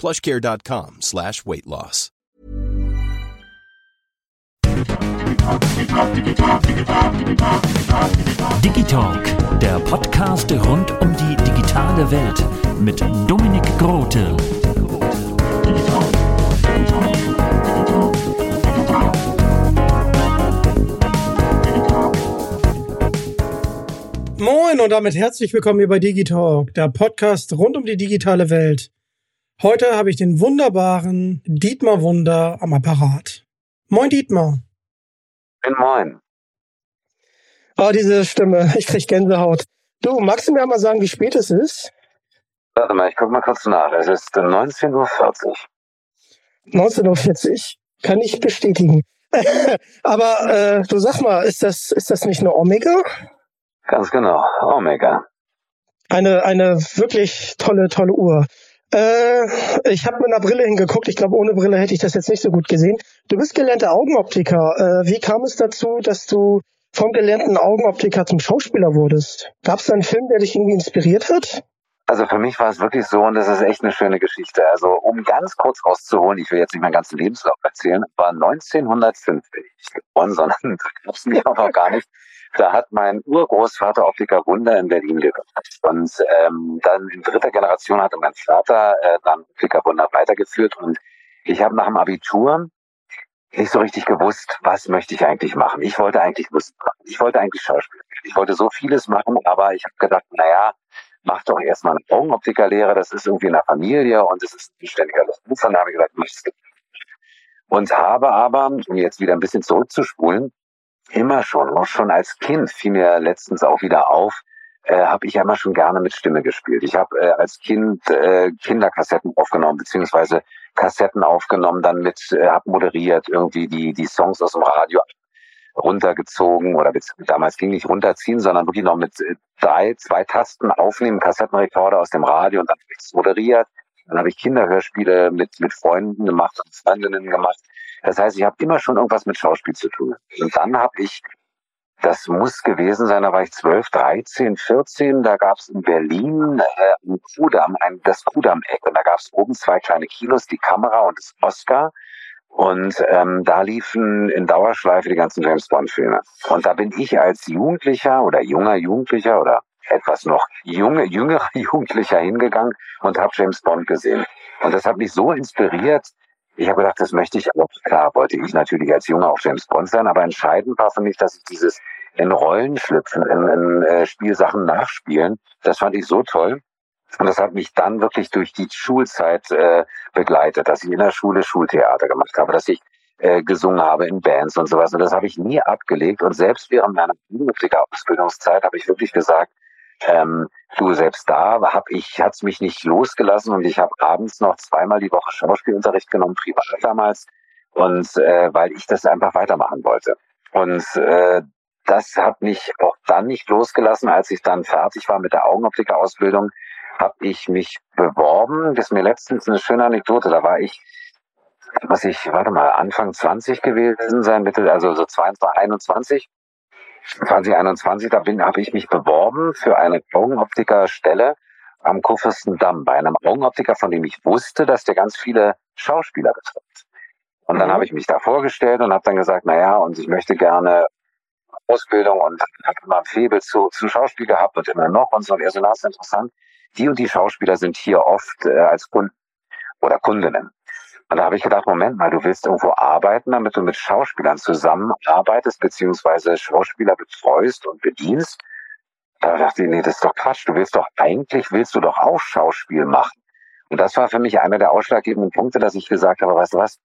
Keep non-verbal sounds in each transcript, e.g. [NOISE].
plushcare.com slash weight loss. Digitalk, der Podcast rund um die digitale Welt mit Dominik Grote. Moin und damit herzlich willkommen hier bei Digitalk, der Podcast rund um die digitale Welt. Heute habe ich den wunderbaren Dietmar Wunder am Apparat. Moin Dietmar. Moin, moin. Oh, diese Stimme, [LAUGHS] ich krieg Gänsehaut. Du, magst du mir mal sagen, wie spät es ist? Warte mal, ich guck mal kurz nach. Es ist 19.40 Uhr. 19.40 Uhr. Kann ich bestätigen. [LAUGHS] Aber äh, du sag mal, ist das, ist das nicht eine Omega? Ganz genau, Omega. Eine, eine wirklich tolle, tolle Uhr. Äh, ich habe mit einer Brille hingeguckt. Ich glaube, ohne Brille hätte ich das jetzt nicht so gut gesehen. Du bist gelernter Augenoptiker. Äh, wie kam es dazu, dass du vom gelernten Augenoptiker zum Schauspieler wurdest? Gab es einen Film, der dich irgendwie inspiriert hat? Also für mich war es wirklich so, und das ist echt eine schöne Geschichte. Also um ganz kurz rauszuholen, ich will jetzt nicht meinen ganzen Lebenslauf erzählen, war 1905 bin ich geboren, sondern [LAUGHS] da gab es mich auch noch gar nicht. Da hat mein Urgroßvater Optiker Wunder in Berlin gegründet. Und ähm, dann in dritter Generation hatte mein Vater äh, dann Optiker Wunder weitergeführt. Und ich habe nach dem Abitur nicht so richtig gewusst, was möchte ich eigentlich machen. Ich wollte eigentlich Musik machen. Ich wollte eigentlich Schauspiel. Ich wollte so vieles machen, aber ich habe gedacht, naja, mach doch erstmal eine Augenoptikerlehre. Das ist irgendwie in der Familie und es ist ein ständiger Beruf. Und da habe ich gesagt, machst du. Und habe aber, um jetzt wieder ein bisschen zurückzuspulen, immer schon, auch schon als Kind, fiel mir letztens auch wieder auf, äh, habe ich immer schon gerne mit Stimme gespielt. Ich habe äh, als Kind äh, Kinderkassetten aufgenommen, beziehungsweise Kassetten aufgenommen, dann mit, äh, habe moderiert, irgendwie die, die Songs aus dem Radio runtergezogen oder damals ging nicht runterziehen, sondern wirklich noch mit äh, drei, zwei Tasten aufnehmen, Kassettenrekorder aus dem Radio und dann moderiert. Dann habe ich Kinderhörspiele mit, mit Freunden gemacht und Freundinnen gemacht. Das heißt, ich habe immer schon irgendwas mit Schauspiel zu tun. Und dann habe ich, das muss gewesen sein, da war ich 12, 13, 14, da gab es in Berlin äh, ein Kudamm, ein, das Kudamm-Eck. Und da gab es oben zwei kleine Kinos, die Kamera und das Oscar. Und ähm, da liefen in Dauerschleife die ganzen James Bond-Filme. Und da bin ich als Jugendlicher oder junger Jugendlicher oder etwas noch junge, jüngerer [LAUGHS] Jugendlicher hingegangen und habe James Bond gesehen. Und das hat mich so inspiriert, ich habe gedacht, das möchte ich auch. Klar, wollte ich natürlich als Junge auch James Bond sein, aber entscheidend war für mich, dass ich dieses in Rollen schlüpfen, in, in äh, Spielsachen nachspielen, das fand ich so toll. Und das hat mich dann wirklich durch die Schulzeit äh, begleitet, dass ich in der Schule Schultheater gemacht habe, dass ich äh, gesungen habe in Bands und sowas. Und das habe ich nie abgelegt. Und selbst während meiner Ausbildungszeit habe ich wirklich gesagt, ähm, du, selbst da hab ich, hat's mich nicht losgelassen und ich habe abends noch zweimal die Woche Schauspielunterricht genommen, privat damals, und äh, weil ich das einfach weitermachen wollte. Und äh, das hat mich auch dann nicht losgelassen, als ich dann fertig war mit der Augenoptiker-Ausbildung, habe ich mich beworben. Das ist mir letztens eine schöne Anekdote. Da war ich, was ich, warte mal, Anfang 20 gewesen sein, Mitte, also so 22, 21. 2021, da bin, habe ich mich beworben für eine Augenoptikerstelle am Kurfürstendamm bei einem Augenoptiker, von dem ich wusste, dass der ganz viele Schauspieler betrifft. Und dann mhm. habe ich mich da vorgestellt und habe dann gesagt, na ja, und ich möchte gerne Ausbildung und habe immer ein Febel zu, zu Schauspiel gehabt und immer noch und so. Und er so, na, ist interessant. Die und die Schauspieler sind hier oft äh, als Kunden oder Kundinnen. Und da habe ich gedacht, Moment mal, du willst irgendwo arbeiten, damit du mit Schauspielern zusammenarbeitest, beziehungsweise Schauspieler betreust und bedienst. Da dachte ich, nee, das ist doch Quatsch. Du willst doch, eigentlich willst du doch auch Schauspiel machen. Und das war für mich einer der ausschlaggebenden Punkte, dass ich gesagt habe, weißt du was,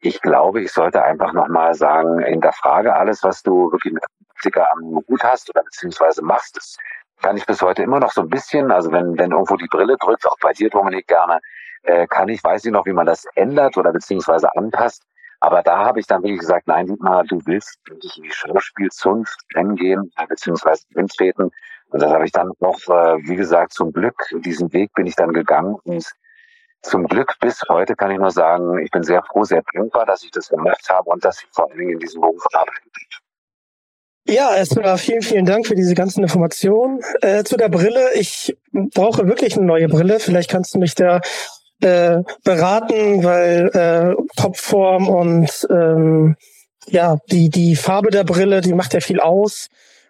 ich glaube, ich sollte einfach nochmal sagen, hinterfrage alles, was du wirklich mit Optiker am Hut hast oder beziehungsweise machst. Das kann ich bis heute immer noch so ein bisschen. Also wenn, wenn irgendwo die Brille drückt, auch bei dir, Dominik, gerne, äh, kann ich, weiß ich noch, wie man das ändert oder beziehungsweise anpasst. Aber da habe ich dann wirklich gesagt, nein, Dietmar, du willst wirklich in die Schauspielzunft reingehen, äh, beziehungsweise treten. Und das habe ich dann noch, äh, wie gesagt, zum Glück, diesen Weg bin ich dann gegangen. Und zum Glück bis heute kann ich nur sagen, ich bin sehr froh, sehr dankbar, dass ich das gemacht habe und dass ich vor allen Dingen in diesem Beruf arbeite. Ja, erstmal vielen, vielen Dank für diese ganzen Informationen. Äh, zu der Brille. Ich brauche wirklich eine neue Brille. Vielleicht kannst du mich da äh, beraten, weil äh, Kopfform und ähm, ja, die, die Farbe der Brille, die macht ja viel aus.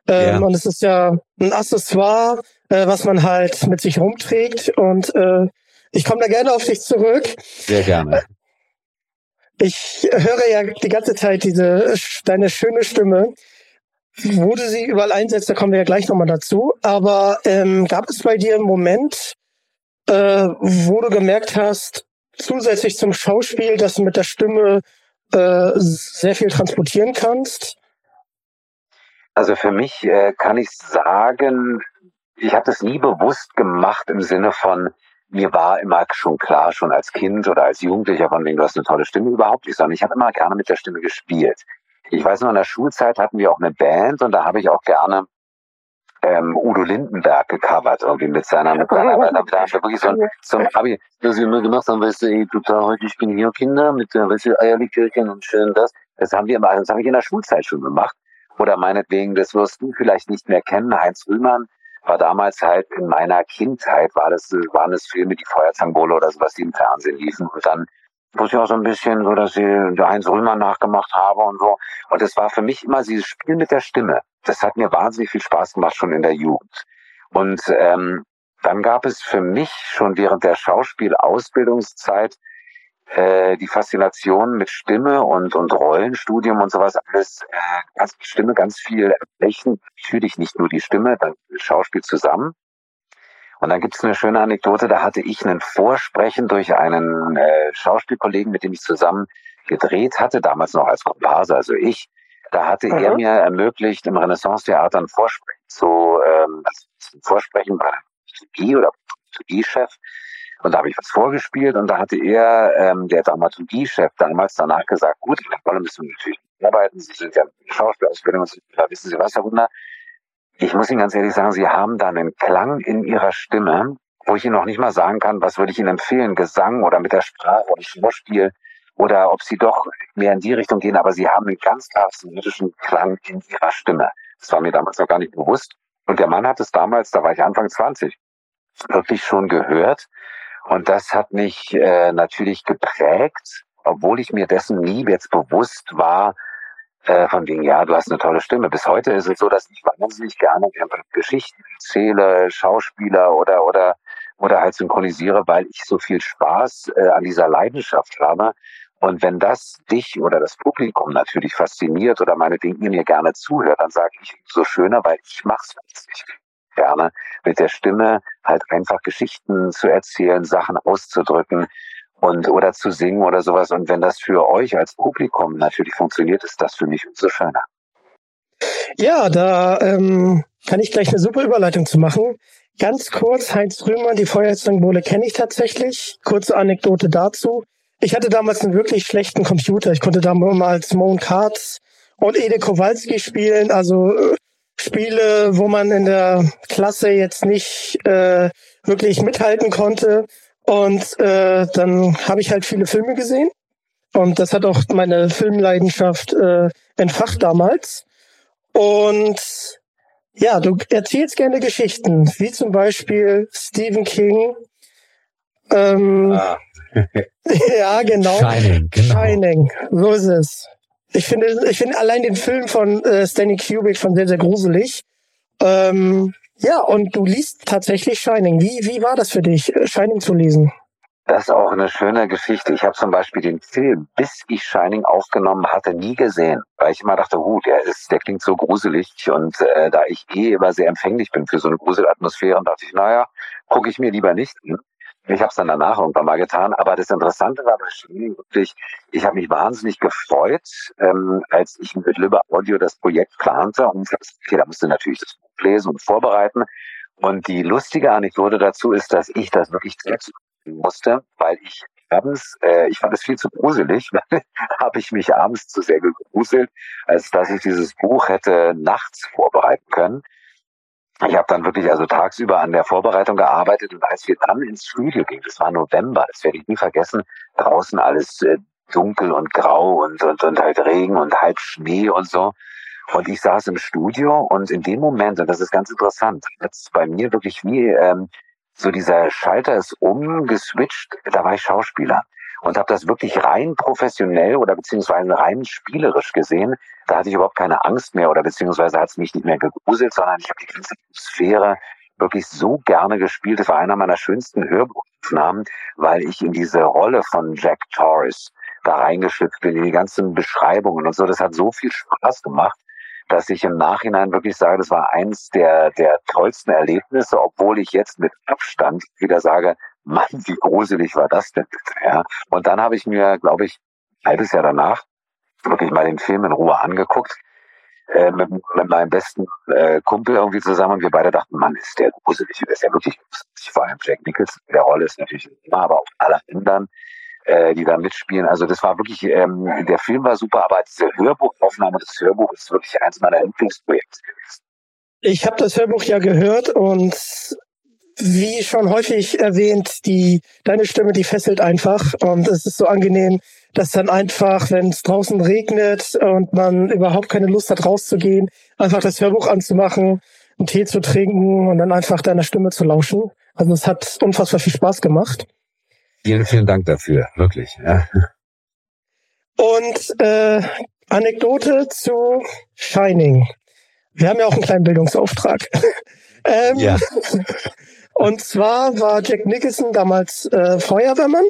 Ähm, ja. Und es ist ja ein Accessoire, äh, was man halt mit sich rumträgt. Und äh, ich komme da gerne auf dich zurück. Sehr gerne. Ich höre ja die ganze Zeit diese deine schöne Stimme. Wo du sie überall einsetzt, da kommen wir ja gleich nochmal dazu. Aber ähm, gab es bei dir einen Moment, äh, wo du gemerkt hast, zusätzlich zum Schauspiel, dass du mit der Stimme äh, sehr viel transportieren kannst? Also für mich äh, kann ich sagen, ich habe das nie bewusst gemacht im Sinne von, mir war immer schon klar, schon als Kind oder als Jugendlicher, von wegen, du hast eine tolle Stimme überhaupt nicht, sondern ich habe immer gerne mit der Stimme gespielt. Ich weiß noch, in der Schulzeit hatten wir auch eine Band und da habe ich auch gerne ähm, Udo Lindenberg gecovert, irgendwie mit seiner, mit seiner Arbeit. Da, da wirklich so ein, so ein Abi, das wir immer gemacht haben, weißt du, ey, total heute, ich bin hier, Kinder, mit, der, weißt du, Eierlikörchen und schön das. Das haben wir immer, das habe ich in der Schulzeit schon gemacht. Oder meinetwegen, das wirst du vielleicht nicht mehr kennen, Heinz Rühmann war damals halt in meiner Kindheit, war das, waren es Filme, die Feuerzangenbowle oder sowas, die im Fernsehen liefen. Und dann wusste ich auch so ein bisschen so, dass ich der Heinz Rühmann nachgemacht habe und so. Und es war für mich immer dieses Spiel mit der Stimme. Das hat mir wahnsinnig viel Spaß gemacht, schon in der Jugend. Und ähm, dann gab es für mich schon während der Schauspielausbildungszeit äh, die Faszination mit Stimme und, und Rollenstudium und sowas alles, äh, ganz Stimme, ganz viel Erbrechen. Natürlich nicht nur die Stimme, dann Schauspiel zusammen. Und dann gibt es eine schöne Anekdote, da hatte ich einen Vorsprechen durch einen äh, Schauspielkollegen, mit dem ich zusammen gedreht hatte, damals noch als Komparse, also ich. Da hatte mhm. er mir ermöglicht, im Renaissance-Theater ein Vorsprechen zu, ähm, also ein Vorsprechen bei einem Dramaturgie oder Dramaturgiechef. Und da habe ich was vorgespielt und da hatte er, ähm, der Dramaturgiechef, damals danach gesagt, gut, in der Rolle müssen wir natürlich arbeiten, Sie sind ja Schauspielausbildung, da wissen Sie was, Herr Wunder, ich muss Ihnen ganz ehrlich sagen, Sie haben da einen Klang in Ihrer Stimme, wo ich Ihnen noch nicht mal sagen kann, was würde ich Ihnen empfehlen, Gesang oder mit der Sprache oder Schauspiel oder ob Sie doch mehr in die Richtung gehen, aber Sie haben einen ganz klaren symmetrischen Klang in Ihrer Stimme. Das war mir damals noch gar nicht bewusst. Und der Mann hat es damals, da war ich Anfang 20, wirklich schon gehört. Und das hat mich äh, natürlich geprägt, obwohl ich mir dessen nie jetzt bewusst war, äh, von wegen, ja, du hast eine tolle Stimme. Bis heute ist es so, dass ich wahnsinnig gerne Geschichten erzähle, Schauspieler oder, oder, oder halt synchronisiere, weil ich so viel Spaß äh, an dieser Leidenschaft habe. Und wenn das dich oder das Publikum natürlich fasziniert oder meinetwegen ihr mir gerne zuhört, dann sage ich so schöner, weil ich mach's wirklich gerne, mit der Stimme halt einfach Geschichten zu erzählen, Sachen auszudrücken, und oder zu singen oder sowas. Und wenn das für euch als Publikum natürlich funktioniert, ist das für mich umso schöner. Ja, da ähm, kann ich gleich eine super Überleitung zu machen. Ganz kurz, Heinz Rühmann, die Feuersymbole kenne ich tatsächlich. Kurze Anekdote dazu. Ich hatte damals einen wirklich schlechten Computer. Ich konnte damals Moan Cards und Ede Kowalski spielen, also äh, Spiele, wo man in der Klasse jetzt nicht äh, wirklich mithalten konnte. Und äh, dann habe ich halt viele Filme gesehen. Und das hat auch meine Filmleidenschaft äh, entfacht damals. Und ja, du erzählst gerne Geschichten, wie zum Beispiel Stephen King. Ähm, ah. [LAUGHS] ja, genau. Shining, genau. Shining, so ist es. Ich finde, ich finde allein den Film von äh, Stanley Kubrick schon sehr, sehr gruselig. Ähm, ja, und du liest tatsächlich Shining. Wie, wie war das für dich, äh, Shining zu lesen? Das ist auch eine schöne Geschichte. Ich habe zum Beispiel den Film, bis ich Shining aufgenommen hatte, nie gesehen, weil ich immer dachte, huh, der ist, der klingt so gruselig und äh, da ich eh immer sehr empfänglich bin für so eine Gruselatmosphäre, dachte ich, naja, gucke ich mir lieber nicht. Ich habe es dann danach irgendwann mal getan. Aber das Interessante war wirklich, ich habe mich wahnsinnig gefreut, ähm, als ich mit Lübbe Audio das Projekt plante und okay, da musste natürlich das Buch lesen und vorbereiten. Und die lustige Anekdote dazu ist, dass ich das wirklich selbst musste, weil ich abends, äh, ich fand es viel zu gruselig, [LAUGHS] habe ich mich abends zu sehr gegruselt, als dass ich dieses Buch hätte nachts vorbereiten können. Ich habe dann wirklich also tagsüber an der Vorbereitung gearbeitet und als wir dann ins Studio gingen, das war November, das werde ich nie vergessen, draußen alles äh, dunkel und grau und, und, und halt Regen und halb Schnee und so. Und ich saß im Studio und in dem Moment, und das ist ganz interessant, jetzt bei mir wirklich wie ähm, so dieser Schalter ist umgeswitcht, da war ich Schauspieler und habe das wirklich rein professionell oder beziehungsweise rein spielerisch gesehen. Da hatte ich überhaupt keine Angst mehr oder beziehungsweise hat es mich nicht mehr gegruselt, sondern ich habe die ganze Atmosphäre wirklich so gerne gespielt. Das war einer meiner schönsten Hörbuchaufnahmen, weil ich in diese Rolle von Jack Torres da reingeschlüpft bin, in die ganzen Beschreibungen und so. Das hat so viel Spaß gemacht dass ich im Nachhinein wirklich sage, das war eins der, der tollsten Erlebnisse, obwohl ich jetzt mit Abstand wieder sage, Mann, wie gruselig war das denn ja. Und dann habe ich mir, glaube ich, ein halbes Jahr danach wirklich mal den Film in Ruhe angeguckt, äh, mit, mit meinem besten äh, Kumpel irgendwie zusammen und wir beide dachten, Mann, ist der gruselig, der ist ja wirklich gruselig. Vor allem Jack Nicholson, der Rolle ist natürlich immer, aber auch alle anderen äh, die da mitspielen. Also das war wirklich, ähm, der Film war super, aber diese Hörbuchaufnahme des Hörbuchs ist wirklich eins meiner Lieblingsprojekte gewesen. Ich habe das Hörbuch ja gehört und wie schon häufig erwähnt, die deine Stimme, die fesselt einfach und es ist so angenehm, dass dann einfach, wenn es draußen regnet und man überhaupt keine Lust hat rauszugehen, einfach das Hörbuch anzumachen, einen Tee zu trinken und dann einfach deiner Stimme zu lauschen. Also es hat unfassbar viel Spaß gemacht. Vielen, vielen Dank dafür, wirklich. Ja. Und äh, Anekdote zu Shining. Wir haben ja auch einen kleinen Bildungsauftrag. [LAUGHS] ähm, ja. [LAUGHS] Und zwar war Jack Nicholson damals äh, Feuerwehrmann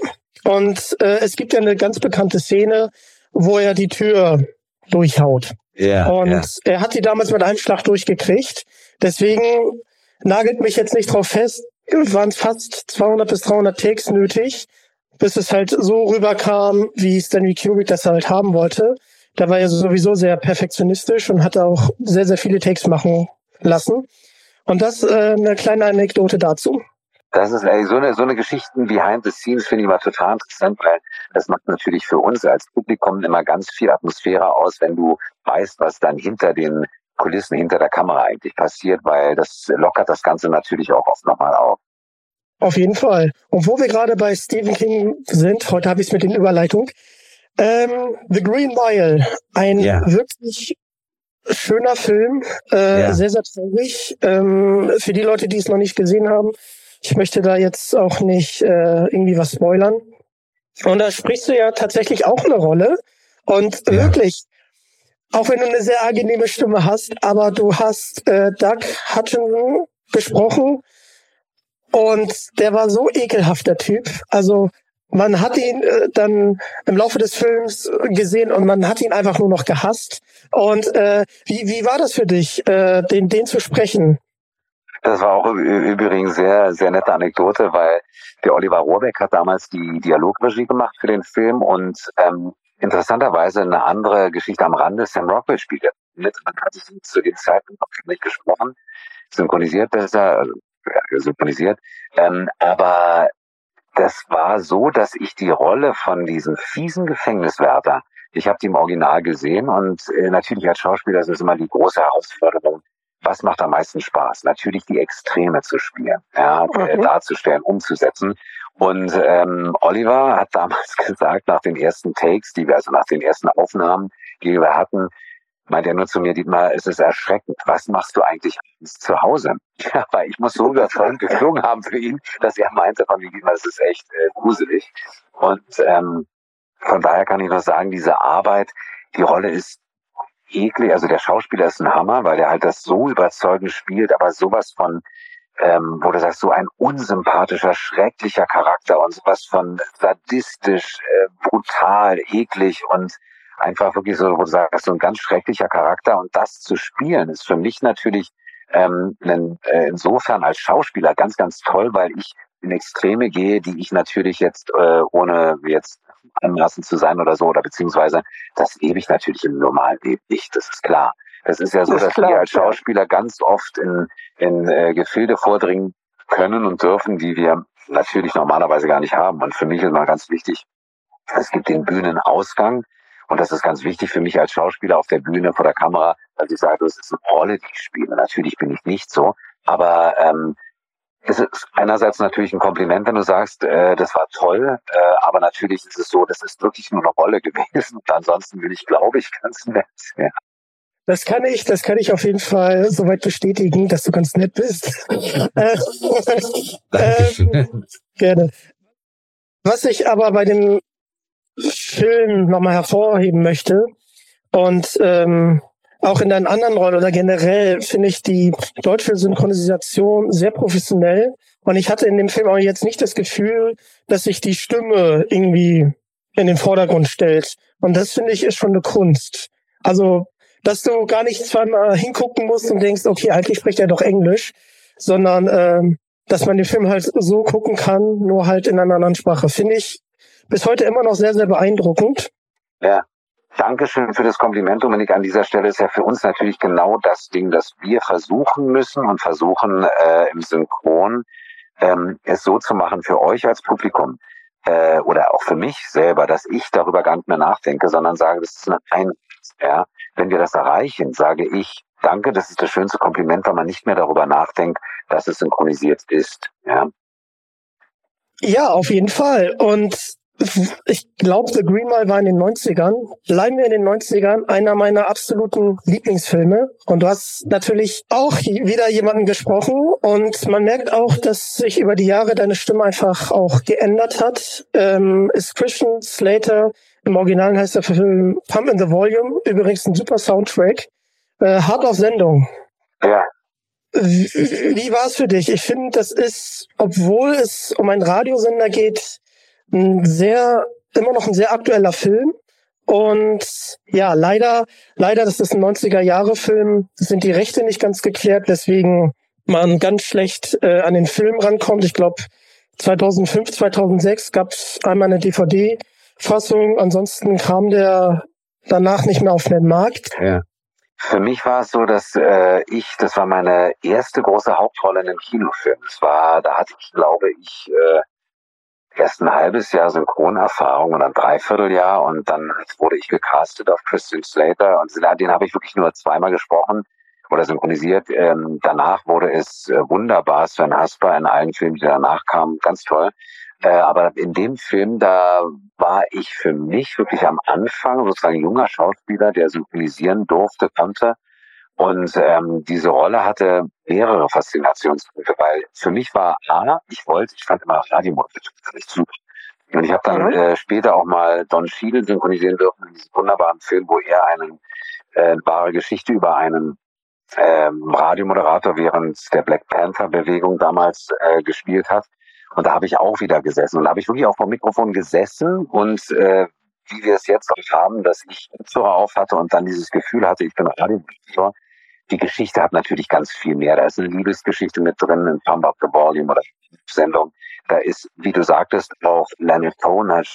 und äh, es gibt ja eine ganz bekannte Szene, wo er die Tür durchhaut. Ja, und ja. er hat die damals mit einem Schlag durchgekriegt. Deswegen nagelt mich jetzt nicht drauf fest, waren fast 200 bis 300 Takes nötig, bis es halt so rüberkam, wie Stanley Kubrick das halt haben wollte. Da war er sowieso sehr perfektionistisch und hat auch sehr, sehr viele Takes machen lassen. Und das äh, eine kleine Anekdote dazu. Das ist ey, so eine so eine Geschichten behind the scenes finde ich mal total interessant, weil das macht natürlich für uns als Publikum immer ganz viel Atmosphäre aus, wenn du weißt, was dann hinter den Kulissen hinter der Kamera eigentlich passiert, weil das lockert das Ganze natürlich auch oft nochmal auf. Auf jeden Fall. Und wo wir gerade bei Stephen King sind, heute habe ich es mit den Überleitung. Ähm, The Green Mile, ein ja. wirklich schöner Film, äh, ja. sehr, sehr traurig. Ähm, für die Leute, die es noch nicht gesehen haben, ich möchte da jetzt auch nicht äh, irgendwie was spoilern. Und da sprichst du ja tatsächlich auch eine Rolle. Und ja. wirklich, auch wenn du eine sehr angenehme Stimme hast, aber du hast äh, Doug Hutchinson gesprochen und der war so ekelhaft, der Typ. Also man hat ihn äh, dann im Laufe des Films gesehen und man hat ihn einfach nur noch gehasst. Und äh, wie, wie war das für dich, äh, den, den zu sprechen? Das war auch übrigens sehr, sehr nette Anekdote, weil der Oliver Rohrbeck hat damals die Dialogregie gemacht für den Film und ähm, interessanterweise eine andere Geschichte am Rande. Sam Rockwell spielt ja mit. Man hat sich zu dem Zeitpunkt noch nicht gesprochen, synchronisiert besser, äh, synchronisiert. Ähm, aber das war so, dass ich die Rolle von diesem fiesen Gefängniswärter, ich habe die im Original gesehen und äh, natürlich als Schauspieler ist es immer die große Herausforderung, was macht am meisten Spaß? Natürlich die Extreme zu spielen, ja, äh, mhm. darzustellen, umzusetzen. Und ähm, Oliver hat [LAUGHS] damals gesagt, nach den ersten Takes, die wir, also nach den ersten Aufnahmen, die wir hatten, meint er nur zu mir, Dietmar, es ist erschreckend. Was machst du eigentlich zu Hause? [LAUGHS] Ja, weil ich muss so überzeugend geflogen haben für ihn, dass er meinte von mir, Dietmar, das ist echt äh, gruselig. Und ähm, von daher kann ich nur sagen, diese Arbeit, die Rolle ist eklig. Also der Schauspieler ist ein Hammer, weil er halt das so überzeugend spielt, aber sowas von ähm, wo du sagst, so ein unsympathischer, schrecklicher Charakter und sowas von sadistisch, äh, brutal, eklig und einfach wirklich so, wo du sagst, so ein ganz schrecklicher Charakter und das zu spielen ist für mich natürlich ähm, äh, insofern als Schauspieler ganz, ganz toll, weil ich in Extreme gehe, die ich natürlich jetzt, äh, ohne jetzt anmaßen zu sein oder so, oder beziehungsweise das lebe ich natürlich im normalen Leben nicht, das ist klar. Es ist ja so, dass klar, wir als Schauspieler ja. ganz oft in, in äh, Gefilde vordringen können und dürfen, die wir natürlich normalerweise gar nicht haben. Und für mich ist mal ganz wichtig, es gibt den Bühnenausgang. Und das ist ganz wichtig für mich als Schauspieler auf der Bühne vor der Kamera, dass ich sage, das ist eine Rolle, die ich spiele. Natürlich bin ich nicht so, aber ähm, es ist einerseits natürlich ein Kompliment, wenn du sagst, äh, das war toll, äh, aber natürlich ist es so, das ist wirklich nur eine Rolle [LAUGHS] gewesen. Und ansonsten will ich, glaube ich, ganz nett. Ja. Das kann ich, das kann ich auf jeden Fall soweit bestätigen, dass du ganz nett bist. [LAUGHS] äh, [LAUGHS] äh, gerne. Was ich aber bei dem Film nochmal hervorheben möchte und ähm, auch in deinen anderen Rollen oder generell finde ich die deutsche Synchronisation sehr professionell. Und ich hatte in dem Film auch jetzt nicht das Gefühl, dass sich die Stimme irgendwie in den Vordergrund stellt. Und das finde ich ist schon eine Kunst. Also dass du gar nicht zweimal hingucken musst und denkst, okay, eigentlich spricht er doch Englisch, sondern ähm, dass man den Film halt so gucken kann, nur halt in einer anderen Sprache. Finde ich bis heute immer noch sehr, sehr beeindruckend. Ja. Dankeschön für das Kompliment, Dominik. An dieser Stelle ist ja für uns natürlich genau das Ding, dass wir versuchen müssen und versuchen äh, im Synchron ähm, es so zu machen für euch als Publikum äh, oder auch für mich selber, dass ich darüber gar nicht mehr nachdenke, sondern sage, das ist ein ja, wenn wir das erreichen, sage ich, danke, das ist das schönste Kompliment, weil man nicht mehr darüber nachdenkt, dass es synchronisiert ist. Ja, ja auf jeden Fall. Und ich glaube, The Green Mile war in den 90ern, bleiben wir in den 90ern, einer meiner absoluten Lieblingsfilme. Und du hast natürlich auch wieder jemanden gesprochen und man merkt auch, dass sich über die Jahre deine Stimme einfach auch geändert hat. Ähm, ist Christian Slater im Original heißt der Film Pump in the Volume. Übrigens ein super Soundtrack. Äh, hart auf Sendung. Ja. Wie, wie war es für dich? Ich finde, das ist, obwohl es um einen Radiosender geht, ein sehr, immer noch ein sehr aktueller Film. Und ja, leider, leider, das ist ein 90er-Jahre-Film, sind die Rechte nicht ganz geklärt, weswegen man ganz schlecht äh, an den Film rankommt. Ich glaube, 2005, 2006 gab es einmal eine DVD, Fassung. Ansonsten kam der danach nicht mehr auf den Markt. Ja. Für mich war es so, dass äh, ich, das war meine erste große Hauptrolle in einem Kinofilm. Das war, da hatte ich, glaube ich, äh, erst ein halbes Jahr Synchronerfahrung und ein Dreivierteljahr und dann wurde ich gecastet auf Christian Slater und den habe ich wirklich nur zweimal gesprochen oder synchronisiert. Ähm, danach wurde es äh, wunderbar, Sven Hasper in allen Filmen, die danach kamen, ganz toll. Äh, aber in dem Film, da war ich für mich wirklich am Anfang sozusagen junger Schauspieler, der synchronisieren durfte, konnte. Und ähm, diese Rolle hatte mehrere Faszinationspunkte, weil für mich war A, ich wollte, ich fand immer Radiomoderation richtig super. Und ich habe dann mhm. äh, später auch mal Don Cheadle synchronisieren dürfen in diesem wunderbaren Film, wo er einen äh, wahre Geschichte über einen ähm, Radiomoderator während der Black Panther Bewegung damals äh, gespielt hat. Und da habe ich auch wieder gesessen. Und da habe ich wirklich auf dem Mikrofon gesessen und äh, wie wir es jetzt haben, dass ich Kopfhörer auf hatte und dann dieses Gefühl hatte, ich bin Radiomoderator. Die Geschichte hat natürlich ganz viel mehr. Da ist eine Liebesgeschichte mit drin, in Pump Up the Volume oder Sendung. Da ist, wie du sagtest, auch Leonard Cohen hat,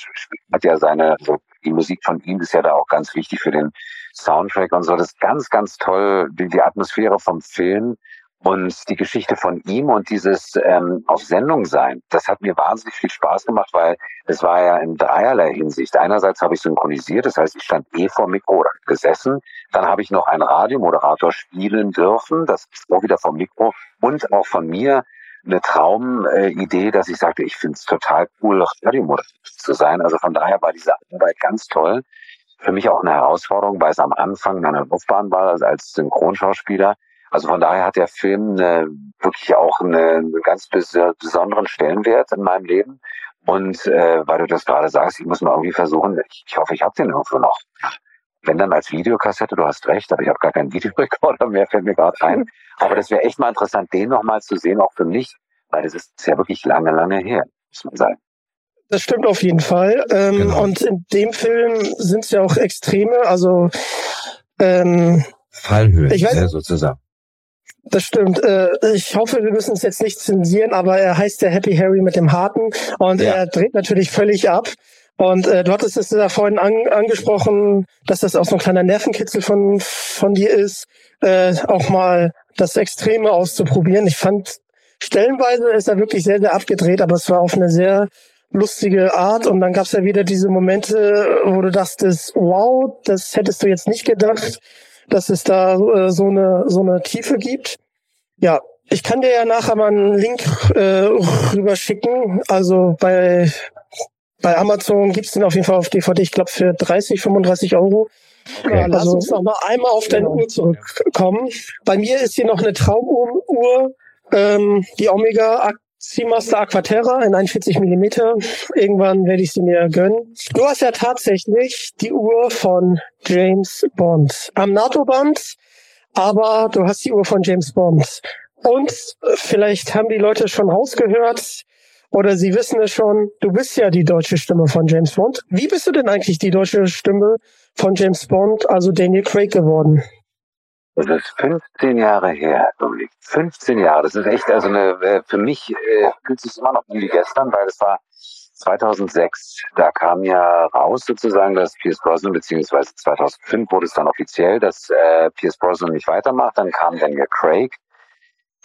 hat ja seine, also die Musik von ihm ist ja da auch ganz wichtig für den Soundtrack und so. Das ist ganz, ganz toll, die, die Atmosphäre vom Film und die Geschichte von ihm und dieses ähm, auf Sendung sein, das hat mir wahnsinnig viel Spaß gemacht, weil es war ja in dreierlei Hinsicht. Einerseits habe ich synchronisiert, das heißt, ich stand eh vor Mikro oder gesessen. Dann habe ich noch einen Radiomoderator spielen dürfen, das ist auch wieder vom Mikro und auch von mir eine Traumidee, dass ich sagte, ich finde es total cool, Radiomoderator zu sein. Also von daher war diese Arbeit ganz toll. Für mich auch eine Herausforderung, weil es am Anfang meiner Laufbahn war, also als Synchronschauspieler also von daher hat der Film eine, wirklich auch eine, einen ganz besonderen Stellenwert in meinem Leben. Und äh, weil du das gerade sagst, ich muss mal irgendwie versuchen, ich, ich hoffe, ich habe den irgendwo noch. wenn dann als Videokassette, du hast recht, aber ich habe gar keinen [LAUGHS] Videorekorder mehr, fällt mir gerade ein. Aber das wäre echt mal interessant, den nochmal zu sehen, auch für mich, weil das ist ja wirklich lange, lange her, muss man sagen. Das stimmt auf jeden Fall. Ähm, genau. Und in dem Film sind es ja auch Extreme, also ähm, Fallhöhe, ich weiß, ja, sozusagen. Das stimmt. Äh, ich hoffe, wir müssen es jetzt nicht zensieren, aber er heißt der Happy Harry mit dem Harten und ja. er dreht natürlich völlig ab. Und äh, du hattest es ja vorhin an, angesprochen, dass das auch so ein kleiner Nervenkitzel von, von dir ist, äh, auch mal das Extreme auszuprobieren. Ich fand, stellenweise ist er wirklich sehr, sehr abgedreht, aber es war auf eine sehr lustige Art. Und dann gab es ja wieder diese Momente, wo du dachtest, wow, das hättest du jetzt nicht gedacht, dass es da äh, so eine so eine Tiefe gibt. Ja, ich kann dir ja nachher mal einen Link äh, rüberschicken. Also bei bei Amazon gibt's den auf jeden Fall auf DVD, ich glaube für 30, 35 Euro. Okay. Ja, lass also, uns noch mal einmal auf deine genau. Uhr zurückkommen. Bei mir ist hier noch eine Traumuhr, ähm, die Omega Seamaster Aquaterra in 41 Millimeter. Irgendwann werde ich sie mir gönnen. Du hast ja tatsächlich die Uhr von James Bond am NATO-Band, aber du hast die Uhr von James Bond. Und vielleicht haben die Leute schon rausgehört, oder Sie wissen es schon, du bist ja die deutsche Stimme von James Bond. Wie bist du denn eigentlich die deutsche Stimme von James Bond, also Daniel Craig, geworden? Das ist 15 Jahre her, Dominik. 15 Jahre. Das ist echt, also eine, äh, für mich äh, fühlt sich immer noch wie gestern, weil es war 2006. Da kam ja raus sozusagen, dass Pierce Brosnan, beziehungsweise 2005 wurde es dann offiziell, dass äh, Pierce Brosnan nicht weitermacht. Dann kam Daniel Craig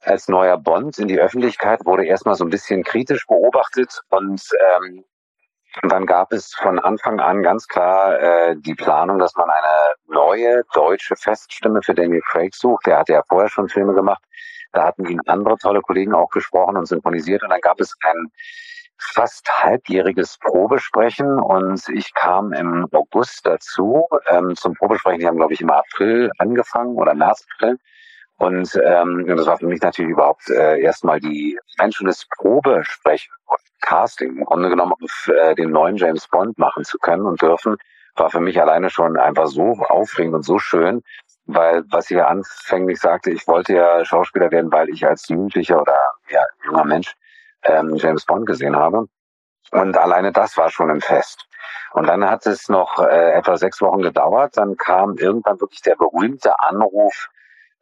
als neuer Bond in die Öffentlichkeit, wurde erstmal so ein bisschen kritisch beobachtet und ähm, dann gab es von Anfang an ganz klar äh, die Planung, dass man eine neue deutsche Feststimme für Daniel Craig sucht. Der hatte ja vorher schon Filme gemacht. Da hatten ihn andere tolle Kollegen auch gesprochen und synchronisiert. Und dann gab es ein fast halbjähriges Probesprechen und ich kam im August dazu ähm, zum Probesprechen. Die haben, glaube ich, im April angefangen oder März, April. Und ähm, das war für mich natürlich überhaupt äh, erstmal die ein schönes Probesprechen und Casting im Grunde genommen auf äh, den neuen James Bond machen zu können und dürfen, war für mich alleine schon einfach so aufregend und so schön, weil was ich ja anfänglich sagte, ich wollte ja Schauspieler werden, weil ich als Jugendlicher oder ja, junger Mensch ähm, James Bond gesehen habe. Und alleine das war schon ein Fest. Und dann hat es noch äh, etwa sechs Wochen gedauert. Dann kam irgendwann wirklich der berühmte Anruf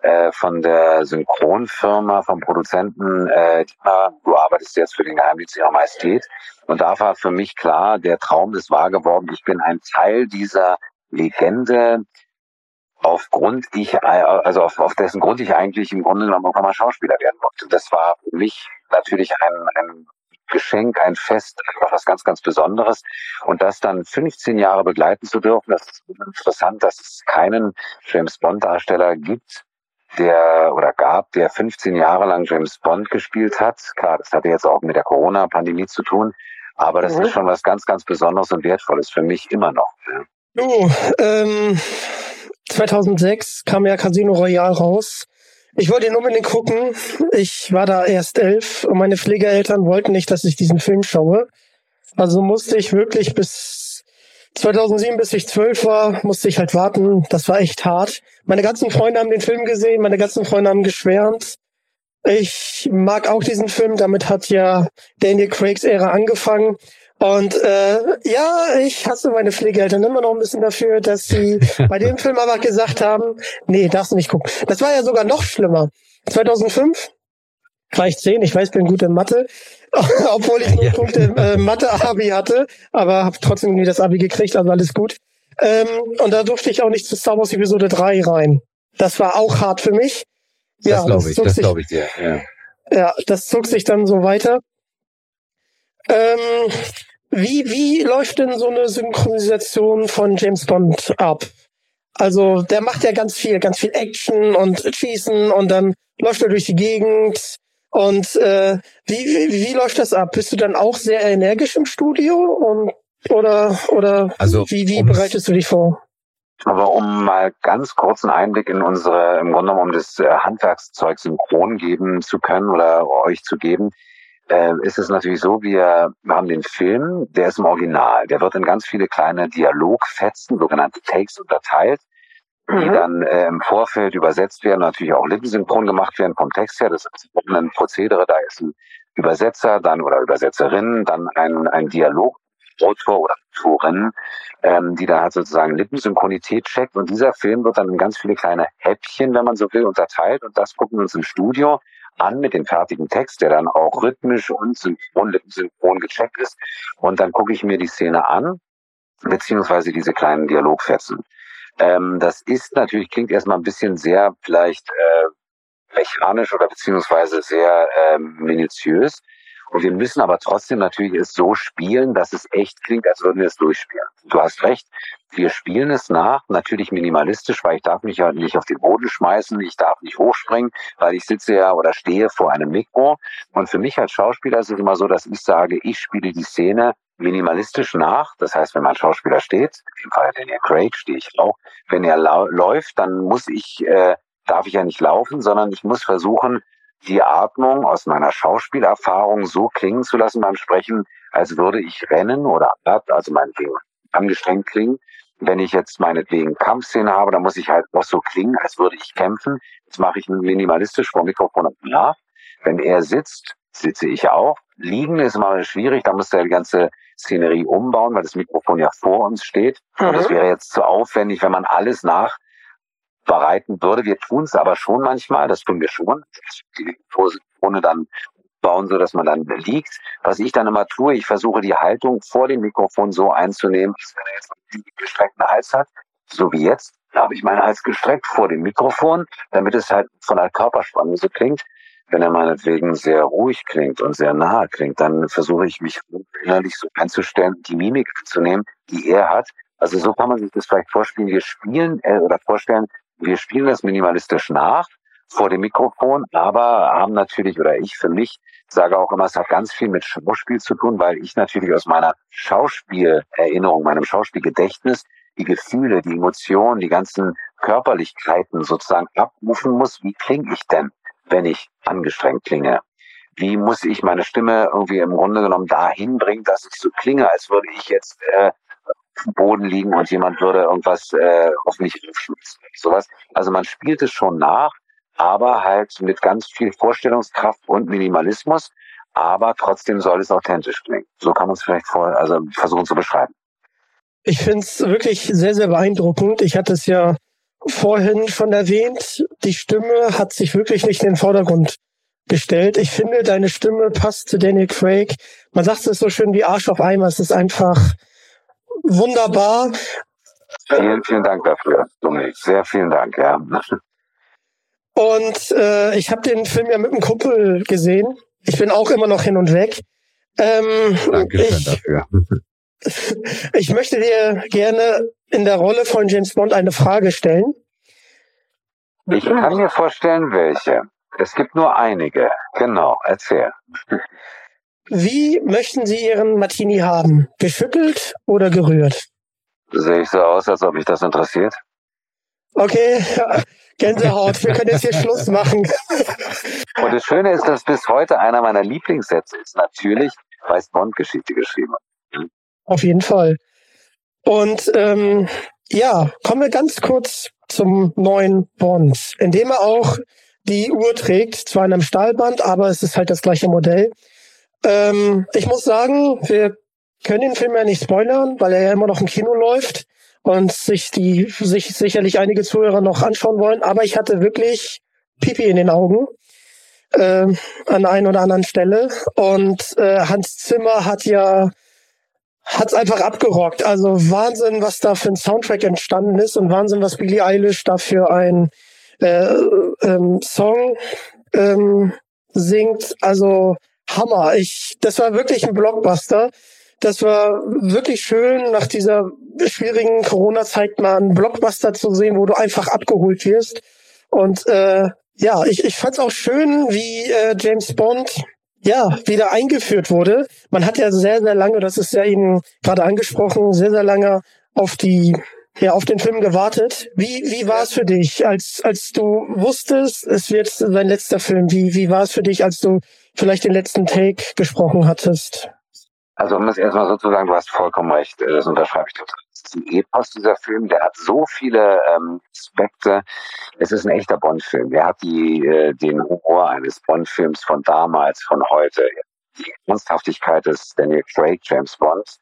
äh, von der Synchronfirma, vom Produzenten, äh, du arbeitest jetzt für den Geheimdienst ihrer Majestät. Und da war für mich klar, der Traum ist wahr geworden. Ich bin ein Teil dieser Legende, aufgrund ich, also auf, auf dessen Grund ich eigentlich im Grunde genommen auch mal Schauspieler werden wollte. Das war für mich natürlich ein, ein Geschenk, ein Fest, einfach was ganz, ganz Besonderes. Und das dann 15 Jahre begleiten zu dürfen, das ist interessant, dass es keinen James Bond Darsteller gibt, der oder gab, der 15 Jahre lang James Bond gespielt hat. Klar, das hatte jetzt auch mit der Corona-Pandemie zu tun, aber das mhm. ist schon was ganz, ganz Besonderes und Wertvolles für mich immer noch. Du, ähm, 2006 kam ja Casino Royale raus. Ich wollte ihn unbedingt gucken. Ich war da erst elf und meine Pflegeeltern wollten nicht, dass ich diesen Film schaue. Also musste ich wirklich bis 2007 bis ich zwölf war, musste ich halt warten. Das war echt hart. Meine ganzen Freunde haben den Film gesehen, meine ganzen Freunde haben geschwärmt. Ich mag auch diesen Film. Damit hat ja Daniel Craigs Ära angefangen. Und äh, ja, ich hasse meine Pflegeeltern immer noch ein bisschen dafür, dass sie [LAUGHS] bei dem Film aber gesagt haben, nee, darfst du nicht gucken. Das war ja sogar noch schlimmer. 2005 gleich zehn. Ich weiß, bin gut in Mathe. [LAUGHS] obwohl ich nur ja. Punkte im äh, Mathe-Abi hatte, aber habe trotzdem nie das Abi gekriegt, also alles gut. Ähm, und da durfte ich auch nicht zu Star Wars Episode 3 rein. Das war auch hart für mich. Ja, das glaube ich, das glaube ich dir. Ja. ja, das zog sich dann so weiter. Ähm, wie, wie läuft denn so eine Synchronisation von James Bond ab? Also der macht ja ganz viel, ganz viel Action und Schießen und dann läuft er durch die Gegend und äh, wie, wie, wie läuft das ab? Bist du dann auch sehr energisch im Studio und oder oder also, wie, wie bereitest du dich vor? Aber um mal ganz kurzen Einblick in unsere, im Grunde genommen um das äh, Handwerkszeug synchron geben zu können oder euch zu geben, äh, ist es natürlich so, wir haben den Film, der ist im Original. Der wird in ganz viele kleine Dialogfetzen, sogenannte Takes unterteilt, die mhm. dann äh, im Vorfeld übersetzt werden, natürlich auch lippensynchron gemacht werden vom Text her. Das ist ein Prozedere, da ist ein Übersetzer dann oder Übersetzerin, dann ein, ein Dialog Autor oder Autorin, ähm, die da halt sozusagen Lippensynchronität checkt. Und dieser Film wird dann in ganz viele kleine Häppchen, wenn man so will, unterteilt. Und das gucken wir uns im Studio an mit dem fertigen Text, der dann auch rhythmisch und synchron, lippensynchron gecheckt ist. Und dann gucke ich mir die Szene an, beziehungsweise diese kleinen Dialogfetzen. Ähm, das ist natürlich, klingt erstmal ein bisschen sehr vielleicht äh, mechanisch oder beziehungsweise sehr äh, minutiös. Und wir müssen aber trotzdem natürlich es so spielen, dass es echt klingt, als würden wir es durchspielen. Du hast recht. Wir spielen es nach, natürlich minimalistisch, weil ich darf mich ja nicht auf den Boden schmeißen, ich darf nicht hochspringen, weil ich sitze ja oder stehe vor einem Mikro. Und für mich als Schauspieler ist es immer so, dass ich sage, ich spiele die Szene minimalistisch nach. Das heißt, wenn mein Schauspieler steht, im Fall Daniel Craig stehe ich auch, wenn er läuft, dann muss ich, äh, darf ich ja nicht laufen, sondern ich muss versuchen, die Atmung aus meiner Schauspielerfahrung so klingen zu lassen beim Sprechen, als würde ich rennen oder also meinetwegen angestrengt klingen. Wenn ich jetzt meinetwegen Kampfszene habe, dann muss ich halt auch so klingen, als würde ich kämpfen. Jetzt mache ich minimalistisch vor Mikrofon nach. Wenn er sitzt, sitze ich auch. Liegen ist immer schwierig, da muss er die ganze Szenerie umbauen, weil das Mikrofon ja vor uns steht. Mhm. Das wäre jetzt zu aufwendig, wenn man alles nach bereiten würde. Wir tun es aber schon manchmal, das tun wir schon. Die Positionen dann bauen, so dass man dann liegt. Was ich dann immer tue, ich versuche die Haltung vor dem Mikrofon so einzunehmen, dass wenn er jetzt einen gestreckten Hals hat, so wie jetzt, da habe ich meinen Hals gestreckt vor dem Mikrofon, damit es halt von der Körperspannung so klingt. Wenn er meinetwegen sehr ruhig klingt und sehr nahe klingt, dann versuche ich mich innerlich so einzustellen, die Mimik zu nehmen, die er hat. Also so kann man sich das vielleicht vorstellen. Wir spielen äh, oder vorstellen, wir spielen das minimalistisch nach vor dem Mikrofon, aber haben natürlich, oder ich für mich sage auch immer, es hat ganz viel mit Schauspiel zu tun, weil ich natürlich aus meiner Schauspielerinnerung, meinem Schauspielgedächtnis die Gefühle, die Emotionen, die ganzen Körperlichkeiten sozusagen abrufen muss. Wie klinge ich denn, wenn ich angestrengt klinge? Wie muss ich meine Stimme irgendwie im Grunde genommen dahin bringen, dass ich so klinge, als würde ich jetzt äh, Boden liegen und jemand würde irgendwas äh, auf mich aufschmeißen. Sowas. Also man spielt es schon nach, aber halt mit ganz viel Vorstellungskraft und Minimalismus, aber trotzdem soll es authentisch klingen. So kann man es vielleicht vor, also versuchen zu beschreiben. Ich finde es wirklich sehr, sehr beeindruckend. Ich hatte es ja vorhin schon erwähnt. Die Stimme hat sich wirklich nicht in den Vordergrund gestellt. Ich finde, deine Stimme passt zu Daniel Craig. Man sagt es so schön wie Arsch auf Eimer. Es ist einfach wunderbar. Vielen, vielen Dank dafür, Dominik. Sehr vielen Dank, ja. Und äh, ich habe den Film ja mit einem Kumpel gesehen. Ich bin auch immer noch hin und weg. Ähm, Dankeschön ich, dafür. Ich möchte dir gerne in der Rolle von James Bond eine Frage stellen. Ich kann mir vorstellen, welche. Es gibt nur einige. Genau, erzähl. Wie möchten Sie Ihren Martini haben? Geschüttelt oder gerührt? Sehe ich so aus, als ob mich das interessiert? Okay, [LAUGHS] Gänsehaut, wir können jetzt hier [LAUGHS] Schluss machen. Und das Schöne ist, dass bis heute einer meiner Lieblingssätze ist. Natürlich, weil es Bond-Geschichte geschrieben hat. Auf jeden Fall. Und ähm, ja, kommen wir ganz kurz zum neuen Bond, in dem er auch die Uhr trägt, zwar in einem Stahlband, aber es ist halt das gleiche Modell. Ähm, ich muss sagen, wir können den Film ja nicht spoilern, weil er ja immer noch im Kino läuft und sich die sich sicherlich einige Zuhörer noch anschauen wollen. Aber ich hatte wirklich Pipi in den Augen äh, an der einen oder anderen Stelle. Und äh, Hans Zimmer hat ja hat's einfach abgerockt. Also Wahnsinn, was da für ein Soundtrack entstanden ist und Wahnsinn, was Billie Eilish da für ein äh, ähm, Song ähm, singt. Also Hammer. Ich, das war wirklich ein Blockbuster. Das war wirklich schön, nach dieser schwierigen Corona-Zeit mal einen Blockbuster zu sehen, wo du einfach abgeholt wirst. Und äh, ja, ich, ich fand es auch schön, wie äh, James Bond ja wieder eingeführt wurde. Man hat ja sehr, sehr lange, das ist ja Ihnen gerade angesprochen, sehr, sehr lange auf die ja, auf den Film gewartet. Wie, wie war es für dich, als, als du wusstest, es wird sein letzter Film? Wie, wie war es für dich, als du vielleicht den letzten Take gesprochen hattest. Also um das erstmal so zu sagen, du hast vollkommen recht, das unterschreibe ich total. Ist Epos, dieser Film, der hat so viele ähm, Aspekte. Es ist ein echter Bond-Film. Der hat die, äh, den Humor eines Bond-Films von damals, von heute. Die Ernsthaftigkeit des Daniel Craig, James Bond.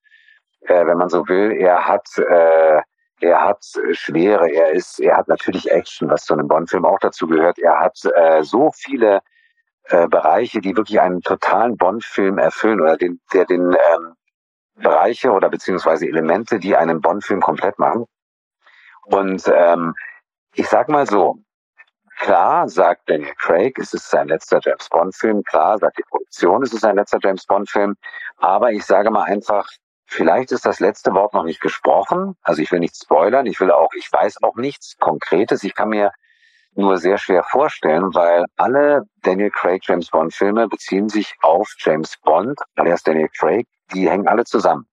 Äh, wenn man so will, er hat, äh, er hat Schwere, er ist, er hat natürlich Action, was zu einem Bond-Film auch dazu gehört. Er hat äh, so viele äh, Bereiche, die wirklich einen totalen Bond-Film erfüllen oder den, der den ähm, Bereiche oder beziehungsweise Elemente, die einen Bond-Film komplett machen. Und ähm, ich sag mal so, klar sagt Daniel Craig, es ist sein letzter James Bond-Film, klar sagt die Produktion, es ist sein letzter James Bond-Film, aber ich sage mal einfach, vielleicht ist das letzte Wort noch nicht gesprochen. Also ich will nicht spoilern, ich will auch, ich weiß auch nichts Konkretes. Ich kann mir nur sehr schwer vorstellen, weil alle Daniel Craig James Bond Filme beziehen sich auf James Bond, alias Daniel Craig, die hängen alle zusammen.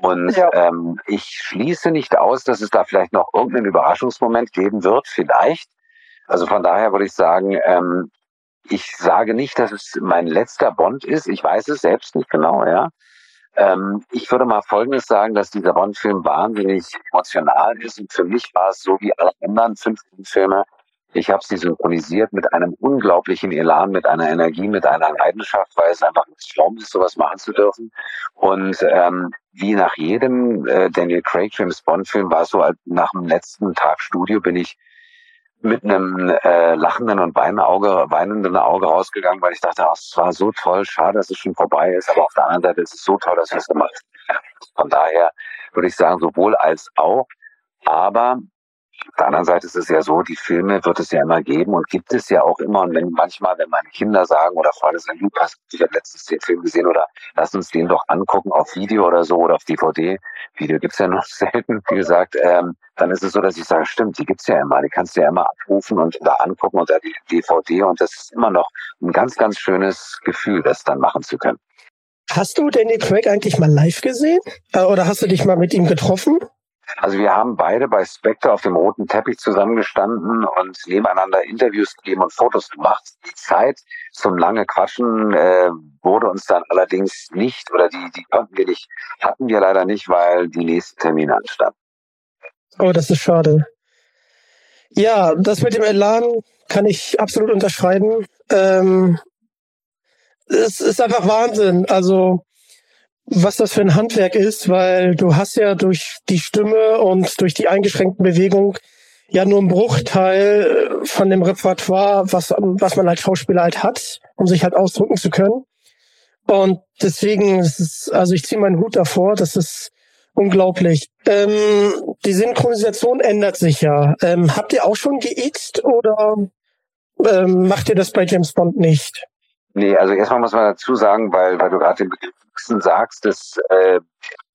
Und ja. ähm, ich schließe nicht aus, dass es da vielleicht noch irgendeinen Überraschungsmoment geben wird, vielleicht. Also von daher würde ich sagen, ähm, ich sage nicht, dass es mein letzter Bond ist. Ich weiß es selbst nicht genau, ja. Ähm, ich würde mal Folgendes sagen, dass dieser Bond-Film wahnsinnig emotional ist. Und für mich war es so wie alle anderen 15 Filme, ich habe sie synchronisiert mit einem unglaublichen Elan, mit einer Energie, mit einer Leidenschaft, weil es einfach ein Traum ist, sowas machen zu dürfen. Und ähm, wie nach jedem äh, Daniel Craig James Bond Film war es so, nach dem letzten Tag Studio bin ich mit einem äh, lachenden und weinenden Auge, weinenden Auge rausgegangen, weil ich dachte, ach, es war so toll, schade, dass es schon vorbei ist, aber auf der anderen Seite ist es so toll, dass wir es gemacht haben. Von daher würde ich sagen, sowohl als auch. Aber auf der anderen Seite ist es ja so, die Filme wird es ja immer geben und gibt es ja auch immer. Und wenn manchmal, wenn meine Kinder sagen oder Freunde sagen, Lukas, ich habe letztens den Film gesehen oder lass uns den doch angucken auf Video oder so oder auf DVD. Video gibt's ja [LAUGHS] noch selten, wie gesagt. Ähm, dann ist es so, dass ich sage, stimmt, die gibt's ja immer. Die kannst du ja immer abrufen und da angucken unter die DVD. Und das ist immer noch ein ganz, ganz schönes Gefühl, das dann machen zu können. Hast du Danny Craig eigentlich mal live gesehen? Äh, oder hast du dich mal mit ihm getroffen? Also wir haben beide bei Spectre auf dem roten Teppich zusammengestanden und nebeneinander Interviews gegeben und Fotos gemacht. Die Zeit zum lange Quatschen äh, wurde uns dann allerdings nicht oder die, die konnten wir nicht, hatten wir leider nicht, weil die nächsten Termine anstanden. Oh, das ist schade. Ja, das mit dem Elan kann ich absolut unterschreiben. Ähm, es ist einfach Wahnsinn. Also was das für ein Handwerk ist, weil du hast ja durch die Stimme und durch die eingeschränkten Bewegungen ja nur einen Bruchteil äh, von dem Repertoire, was, was man als Schauspieler halt hat, um sich halt ausdrücken zu können. Und deswegen ist es, also ich ziehe meinen Hut davor, das ist unglaublich. Ähm, die Synchronisation ändert sich ja. Ähm, habt ihr auch schon geixt oder ähm, macht ihr das bei James Bond nicht? Nee, also erstmal muss man dazu sagen, weil, weil du gerade den Begriff sagst, das äh,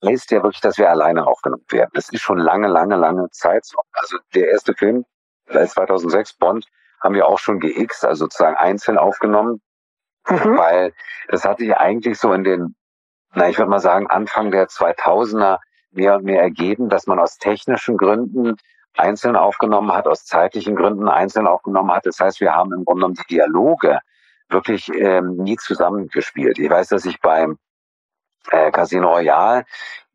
heißt ja wirklich, dass wir alleine aufgenommen werden. Das ist schon lange, lange, lange Zeit so. Also der erste Film, seit 2006, Bond, haben wir auch schon GX, also sozusagen einzeln aufgenommen, mhm. weil das hatte sich eigentlich so in den, na, ich würde mal sagen, Anfang der 2000er mehr und mehr ergeben, dass man aus technischen Gründen einzeln aufgenommen hat, aus zeitlichen Gründen einzeln aufgenommen hat. Das heißt, wir haben im Grunde genommen die Dialoge wirklich ähm, nie zusammengespielt. Ich weiß, dass ich beim äh, Casino Royale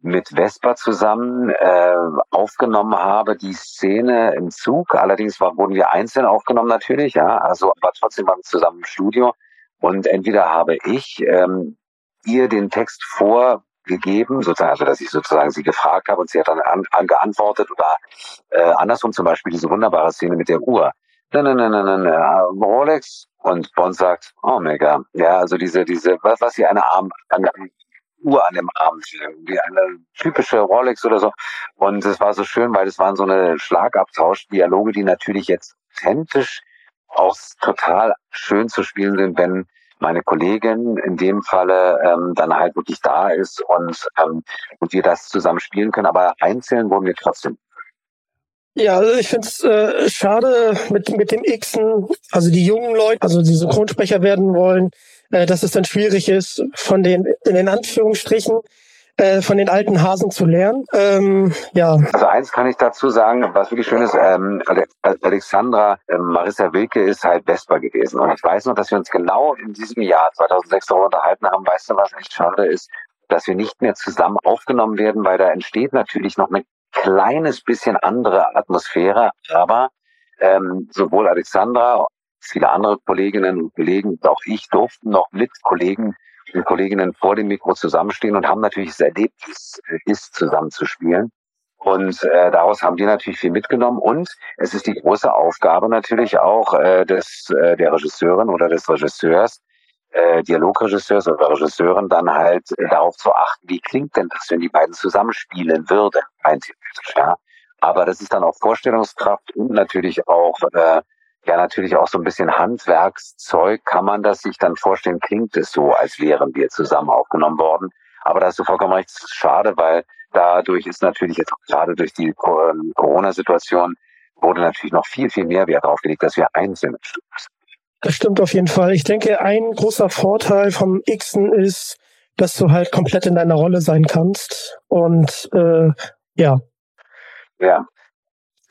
mit Vespa zusammen äh, aufgenommen habe, die Szene im Zug. Allerdings war, wurden wir einzeln aufgenommen natürlich, ja, also aber trotzdem waren wir zusammen im Studio. Und entweder habe ich ähm, ihr den Text vorgegeben, sozusagen, also dass ich sozusagen sie gefragt habe und sie hat dann an, an geantwortet oder äh, andersrum zum Beispiel diese wunderbare Szene mit der Uhr. Nein, nein, nein, nein, nein, Rolex und Bond sagt, oh mega. Ja, also diese, diese, was, was sie eine Arm, eine, Uhr an dem Arm, wie eine typische Rolex oder so. Und es war so schön, weil es waren so eine Schlagabtausch-Dialoge, die natürlich jetzt authentisch auch total schön zu spielen sind, wenn meine Kollegin in dem Falle ähm, dann halt wirklich da ist und, ähm, und wir das zusammen spielen können. Aber einzeln wurden wir trotzdem ja, also ich finde es äh, schade mit, mit dem Xen, also die jungen Leute, also die Synchronsprecher werden wollen, äh, dass es dann schwierig ist, von den, in den Anführungsstrichen, äh, von den alten Hasen zu lernen. Ähm, ja. Also eins kann ich dazu sagen, was wirklich schön ist, ähm, Alexandra ähm, Marissa Wilke ist halt Vespa gewesen. Und ich weiß noch, dass wir uns genau in diesem Jahr 2006 darüber unterhalten haben. Weißt du, was echt schade ist? Dass wir nicht mehr zusammen aufgenommen werden, weil da entsteht natürlich noch ein kleines bisschen andere Atmosphäre. Aber ähm, sowohl Alexandra viele andere Kolleginnen und Kollegen, auch ich durften noch mit Kollegen und Kolleginnen vor dem Mikro zusammenstehen und haben natürlich das Erlebnis äh, ist, zusammen zu spielen. Und äh, daraus haben die natürlich viel mitgenommen. Und es ist die große Aufgabe natürlich auch äh, des äh, der Regisseurin oder des Regisseurs, äh, Dialogregisseurs oder Regisseurin, dann halt äh, darauf zu achten, wie klingt denn das, wenn die beiden zusammenspielen würden, rein theoretisch, ja. Aber das ist dann auch Vorstellungskraft und natürlich auch äh, ja natürlich auch so ein bisschen Handwerkszeug. Kann man das sich dann vorstellen? Klingt es so, als wären wir zusammen aufgenommen worden? Aber da hast du vollkommen recht, ist schade, weil dadurch ist natürlich jetzt gerade durch die ähm, Corona-Situation wurde natürlich noch viel, viel mehr Wert darauf gelegt, dass wir einzeln im Stück sind. Das stimmt auf jeden Fall. Ich denke, ein großer Vorteil vom Xen ist, dass du halt komplett in deiner Rolle sein kannst. Und äh, ja. Ja,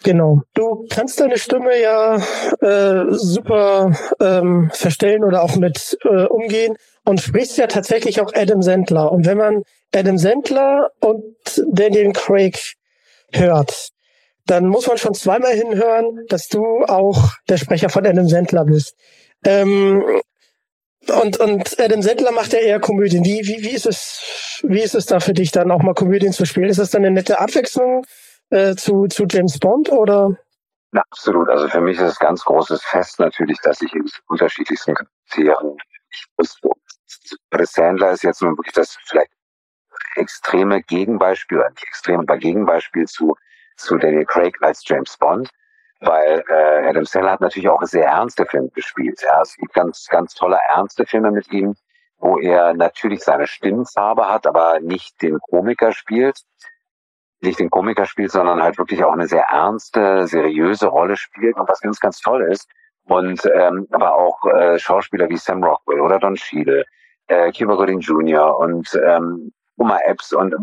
Genau. Du kannst deine Stimme ja äh, super ähm, verstellen oder auch mit äh, umgehen und sprichst ja tatsächlich auch Adam Sandler. Und wenn man Adam Sandler und Daniel Craig hört, dann muss man schon zweimal hinhören, dass du auch der Sprecher von Adam Sandler bist. Ähm, und, und Adam Sandler macht ja eher Komödien. Wie, wie, wie, ist es, wie ist es da für dich dann auch mal Komödien zu spielen? Ist das dann eine nette Abwechslung? äh, zu, zu James Bond oder? Na, absolut. Also für mich ist es ganz großes Fest natürlich, dass ich in unterschiedlichsten Charakteren Chris Sandler ist jetzt nun wirklich das vielleicht extreme Gegenbeispiel, nicht extrem, Gegenbeispiel zu, zu Daniel Craig als James Bond, weil äh, Adam Sandler hat natürlich auch sehr ernste Filme gespielt. Ja, es gibt ganz, ganz tolle ernste Filme mit ihm, wo er natürlich seine Stimmfarbe hat, aber nicht den Komiker spielt nicht den Komiker spielt, sondern halt wirklich auch eine sehr ernste, seriöse Rolle spielt und was ganz, ganz toll ist. Und ähm, aber auch äh, Schauspieler wie Sam Rockwell oder Don Cheadle, äh, Cuba Gooding Jr. und ähm, Oma Epps und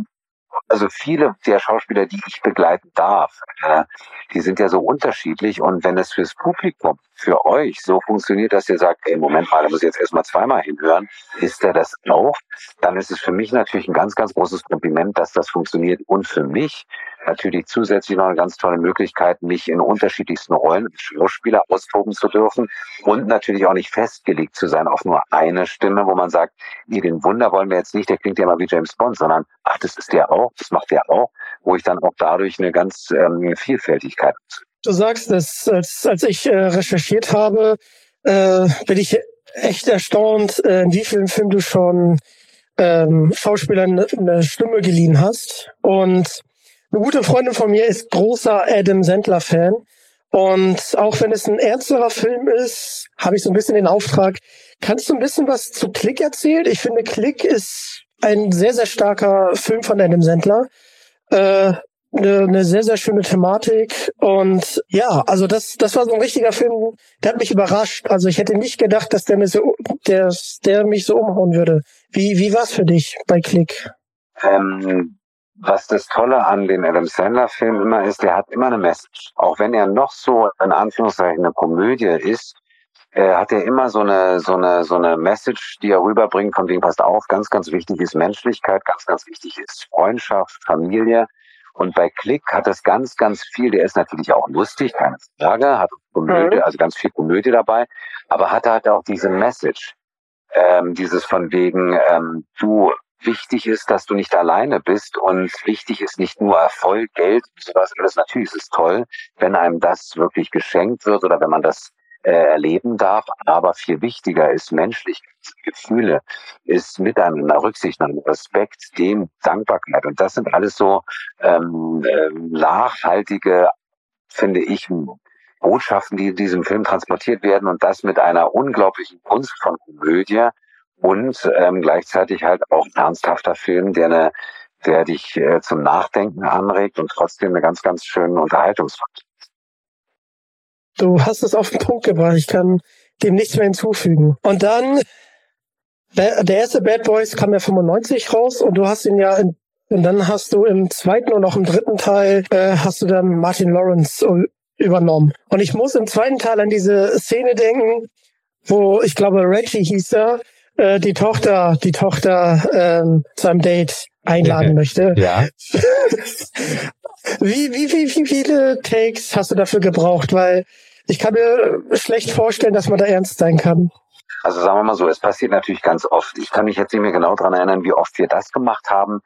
also viele der Schauspieler, die ich begleiten darf, äh, die sind ja so unterschiedlich. Und wenn es fürs Publikum, für euch so funktioniert, dass ihr sagt, ey, Moment mal, da muss ich jetzt erstmal zweimal hinhören, ist er das auch, dann ist es für mich natürlich ein ganz, ganz großes Kompliment, dass das funktioniert. Und für mich natürlich zusätzlich noch eine ganz tolle Möglichkeit, mich in unterschiedlichsten Rollen als Schauspieler austoben zu dürfen und natürlich auch nicht festgelegt zu sein auf nur eine Stimme, wo man sagt, nee, den Wunder wollen wir jetzt nicht, der klingt ja mal wie James Bond, sondern ach, das ist der auch, das macht der auch, wo ich dann auch dadurch eine ganz ähm, Vielfältigkeit. Du sagst, dass als, als ich äh, recherchiert habe, äh, bin ich echt erstaunt, äh, in wie vielen Filmen du schon ähm, Schauspielern eine Stimme geliehen hast. Und eine gute Freundin von mir ist großer Adam Sandler-Fan. Und auch wenn es ein ernsterer Film ist, habe ich so ein bisschen den Auftrag, kannst du ein bisschen was zu Click erzählen? Ich finde, Click ist ein sehr, sehr starker Film von Adam Sandler. Äh, eine, eine sehr, sehr schöne Thematik. Und ja, also das, das war so ein richtiger Film, der hat mich überrascht. Also ich hätte nicht gedacht, dass der mich so, der, der mich so umhauen würde. Wie, wie war's für dich bei Click? Ähm, was das Tolle an den Adam Sandler-Filmen immer ist, der hat immer eine Message. Auch wenn er noch so in Anführungszeichen eine Komödie ist, äh, hat er immer so eine, so eine, so eine Message, die er rüberbringt, von wegen passt auf, ganz, ganz wichtig ist Menschlichkeit, ganz, ganz wichtig ist Freundschaft, Familie. Und bei Click hat das ganz, ganz viel, der ist natürlich auch lustig, keine Frage, hat Komödie, mhm. also ganz viel Komödie dabei, aber hat halt auch diese Message, ähm, dieses von wegen, ähm, du, wichtig ist, dass du nicht alleine bist und wichtig ist nicht nur Erfolg, Geld und sowas alles. Natürlich ist es toll, wenn einem das wirklich geschenkt wird oder wenn man das äh, erleben darf. Aber viel wichtiger ist menschlich Gefühle, ist Miteinander, Rücksichtnahme, Respekt, dem Dankbarkeit. Und das sind alles so ähm, äh, nachhaltige, finde ich, Botschaften, die in diesem Film transportiert werden und das mit einer unglaublichen Kunst von Komödie, und ähm, gleichzeitig halt auch ein ernsthafter Film, der eine, der dich äh, zum Nachdenken anregt und trotzdem eine ganz, ganz schöne Unterhaltungsfaktor. Du hast es auf den Punkt gebracht. Ich kann dem nichts mehr hinzufügen. Und dann, der, der erste Bad Boys kam ja 95 raus und du hast ihn ja in Und dann hast du im zweiten und auch im dritten Teil äh, hast du dann Martin Lawrence übernommen. Und ich muss im zweiten Teil an diese Szene denken, wo ich glaube Reggie hieß er, äh, die Tochter, die Tochter ähm, zu einem Date einladen möchte. Ja. [LAUGHS] wie, wie, wie, wie viele Takes hast du dafür gebraucht? Weil ich kann mir schlecht vorstellen, dass man da ernst sein kann. Also sagen wir mal so, es passiert natürlich ganz oft. Ich kann mich jetzt nicht mehr genau daran erinnern, wie oft wir das gemacht haben.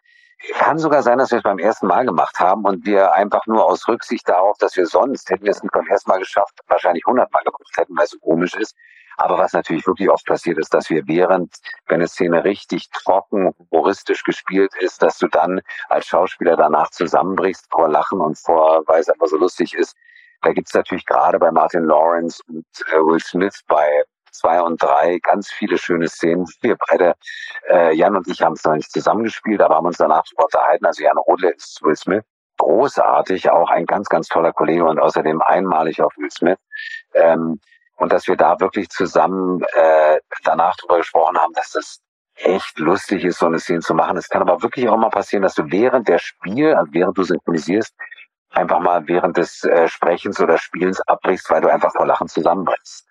Kann sogar sein, dass wir es beim ersten Mal gemacht haben und wir einfach nur aus Rücksicht darauf, dass wir sonst, hätten wir es nicht beim ersten Mal geschafft, wahrscheinlich hundertmal gemacht hätten, weil es so komisch ist. Aber was natürlich wirklich oft passiert ist, dass wir während, wenn eine Szene richtig trocken, humoristisch gespielt ist, dass du dann als Schauspieler danach zusammenbrichst vor Lachen und vor, weil es einfach so lustig ist. Da gibt's natürlich gerade bei Martin Lawrence und äh, Will Smith bei zwei und drei ganz viele schöne Szenen. Wir beide, äh, Jan und ich haben es noch nicht zusammengespielt, aber haben uns danach unterhalten. Also Jan Rodle ist Will Smith. Großartig, auch ein ganz, ganz toller Kollege und außerdem einmalig auf Will Smith. Ähm, und dass wir da wirklich zusammen äh, danach drüber gesprochen haben, dass das echt lustig ist, so eine Szene zu machen. Es kann aber wirklich auch mal passieren, dass du während der Spiel, also während du synchronisierst, einfach mal während des äh, Sprechens oder Spielens abbrichst, weil du einfach vor Lachen zusammenbrichst.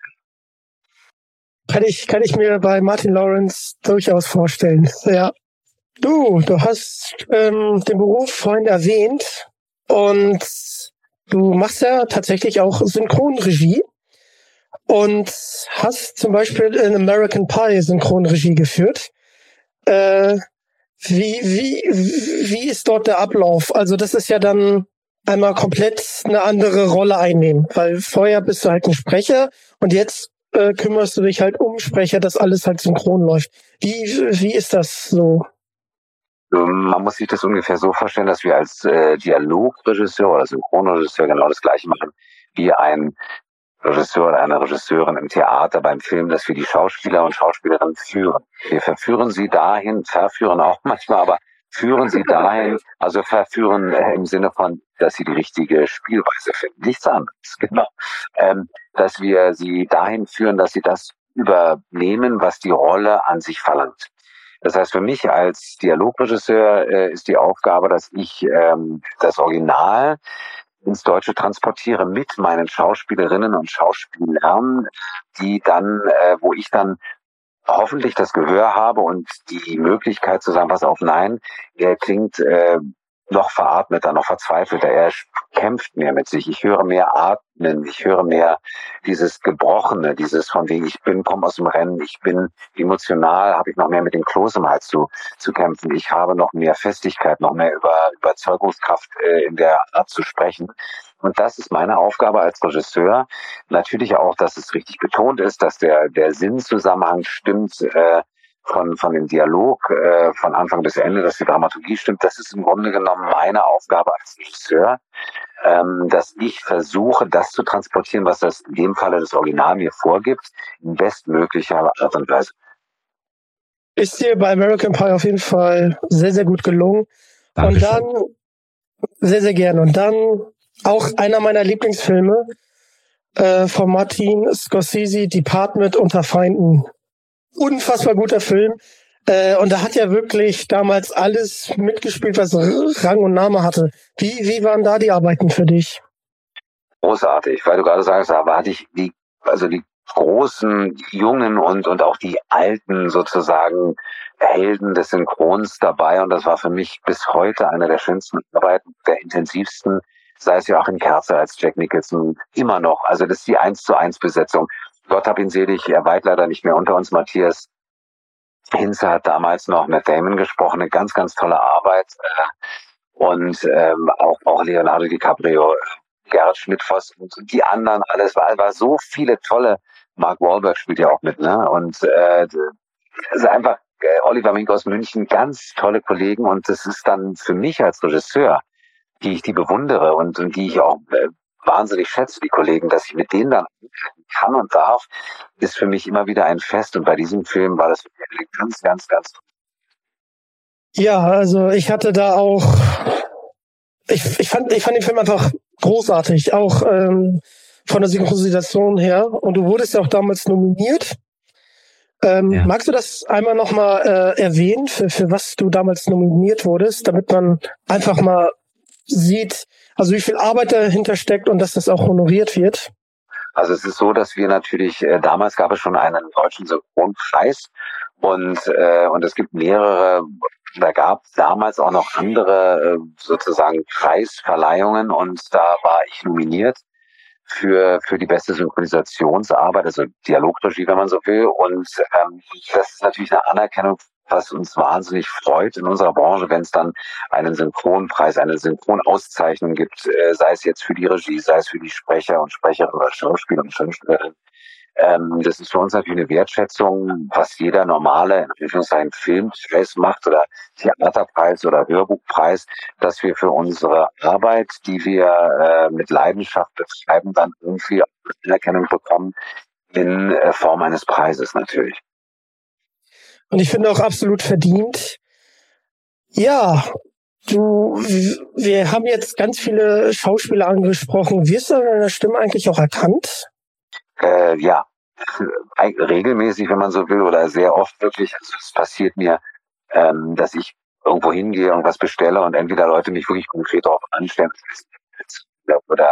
Kann ich, kann ich mir bei Martin Lawrence durchaus vorstellen. Ja. Du, du hast ähm, den Beruf vorhin erwähnt und du machst ja tatsächlich auch Synchronregie und hast zum Beispiel in American Pie Synchronregie geführt. Äh, wie, wie, wie ist dort der Ablauf? Also das ist ja dann einmal komplett eine andere Rolle einnehmen, weil vorher bist du halt ein Sprecher und jetzt äh, kümmerst du dich halt um Sprecher, dass alles halt synchron läuft. Wie, wie ist das so? Man muss sich das ungefähr so vorstellen, dass wir als äh, Dialogregisseur oder Synchronregisseur genau das gleiche machen wie ein Regisseur oder eine Regisseurin im Theater, beim Film, dass wir die Schauspieler und Schauspielerinnen führen. Wir verführen sie dahin, verführen auch [LAUGHS] manchmal, aber führen sie dahin, also verführen äh, im Sinne von, dass sie die richtige Spielweise finden. Nichts anderes, [LAUGHS] genau. Ähm, dass wir sie dahin führen, dass sie das übernehmen, was die Rolle an sich verlangt. Das heißt, für mich als Dialogregisseur äh, ist die Aufgabe, dass ich ähm, das Original ins Deutsche transportiere mit meinen Schauspielerinnen und Schauspielern, die dann, äh, wo ich dann hoffentlich das Gehör habe und die Möglichkeit zu sagen, was auf nein, er klingt äh, noch veratmeter, noch verzweifelter. Er kämpft mehr mit sich. Ich höre mehr atmen. Ich höre mehr dieses Gebrochene, dieses von wegen ich bin, komme aus dem Rennen. Ich bin emotional, habe ich noch mehr mit dem Kloß im Hals zu, zu kämpfen. Ich habe noch mehr Festigkeit, noch mehr über Überzeugungskraft äh, in der Art zu sprechen. Und das ist meine Aufgabe als Regisseur. Natürlich auch, dass es richtig betont ist, dass der, der Sinnzusammenhang stimmt. Äh, von, von dem Dialog äh, von Anfang bis Ende, dass die Dramaturgie stimmt, das ist im Grunde genommen meine Aufgabe als Regisseur, ähm, dass ich versuche, das zu transportieren, was das in dem Falle das Original mir vorgibt, in bestmöglicher Art und Weise. Ist dir bei American Pie auf jeden Fall sehr, sehr gut gelungen. Dankeschön. Und dann, sehr, sehr gerne. Und dann auch einer meiner Lieblingsfilme äh, von Martin Scorsese, Department unter Feinden unfassbar guter Film. Äh, und da hat ja wirklich damals alles mitgespielt, was Rang und Name hatte. Wie, wie waren da die Arbeiten für dich? Großartig, weil du gerade sagst, aber hatte ich die, also die großen, jungen und, und auch die alten sozusagen Helden des Synchrons dabei. Und das war für mich bis heute eine der schönsten Arbeiten, der intensivsten, sei es ja auch in Kerze als Jack Nicholson, immer noch. Also das ist die eins zu eins Besetzung. Gott hab ihn selig, er weilt leider nicht mehr unter uns, Matthias Hinze hat damals noch mit Damon gesprochen, eine ganz, ganz tolle Arbeit. Äh, und ähm, auch, auch Leonardo DiCaprio, Gerhard Schmidtfoss und die anderen, alles war, war so viele tolle, Mark Wahlberg spielt ja auch mit, ne? Und äh, also einfach äh, Oliver Mink aus München, ganz tolle Kollegen und das ist dann für mich als Regisseur, die ich die bewundere und, und die ich auch äh, wahnsinnig schätze, die Kollegen, dass ich mit denen dann kann und darf, ist für mich immer wieder ein Fest. Und bei diesem Film war das ganz, ganz, ganz toll. Ja, also ich hatte da auch, ich, ich, fand, ich fand den Film einfach großartig, auch ähm, von der Synchronisation her. Und du wurdest ja auch damals nominiert Ähm, ja. Magst du das einmal nochmal äh, erwähnen, für, für was du damals nominiert wurdest, damit man einfach mal sieht, also wie viel Arbeit dahinter steckt und dass das auch honoriert wird? Also es ist so, dass wir natürlich, äh, damals gab es schon einen deutschen Synchronpreis und, äh, und es gibt mehrere, da gab es damals auch noch andere äh, sozusagen Preisverleihungen und da war ich nominiert für, für die beste Synchronisationsarbeit, also Dialogregie, wenn man so will. Und ähm, das ist natürlich eine Anerkennung, was uns wahnsinnig freut in unserer Branche, wenn es dann einen Synchronpreis, eine Synchronauszeichnung gibt, äh, sei es jetzt für die Regie, sei es für die Sprecher und Sprecher oder Schauspieler und Schauspielerinnen. Ähm, das ist für uns natürlich eine Wertschätzung, was jeder normale, in Anführungszeichen, Filmpreis macht oder Theaterpreis oder Hörbuchpreis, dass wir für unsere Arbeit, die wir äh, mit Leidenschaft betreiben, dann irgendwie Anerkennung bekommen in äh, Form eines Preises natürlich. Und ich finde auch absolut verdient. Ja, du, wir haben jetzt ganz viele Schauspieler angesprochen. Wirst du an deiner Stimme eigentlich auch erkannt? Äh, ja, regelmäßig, wenn man so will, oder sehr oft wirklich. Also es passiert mir, ähm, dass ich irgendwo hingehe, irgendwas bestelle und entweder Leute mich wirklich konkret darauf anstellen oder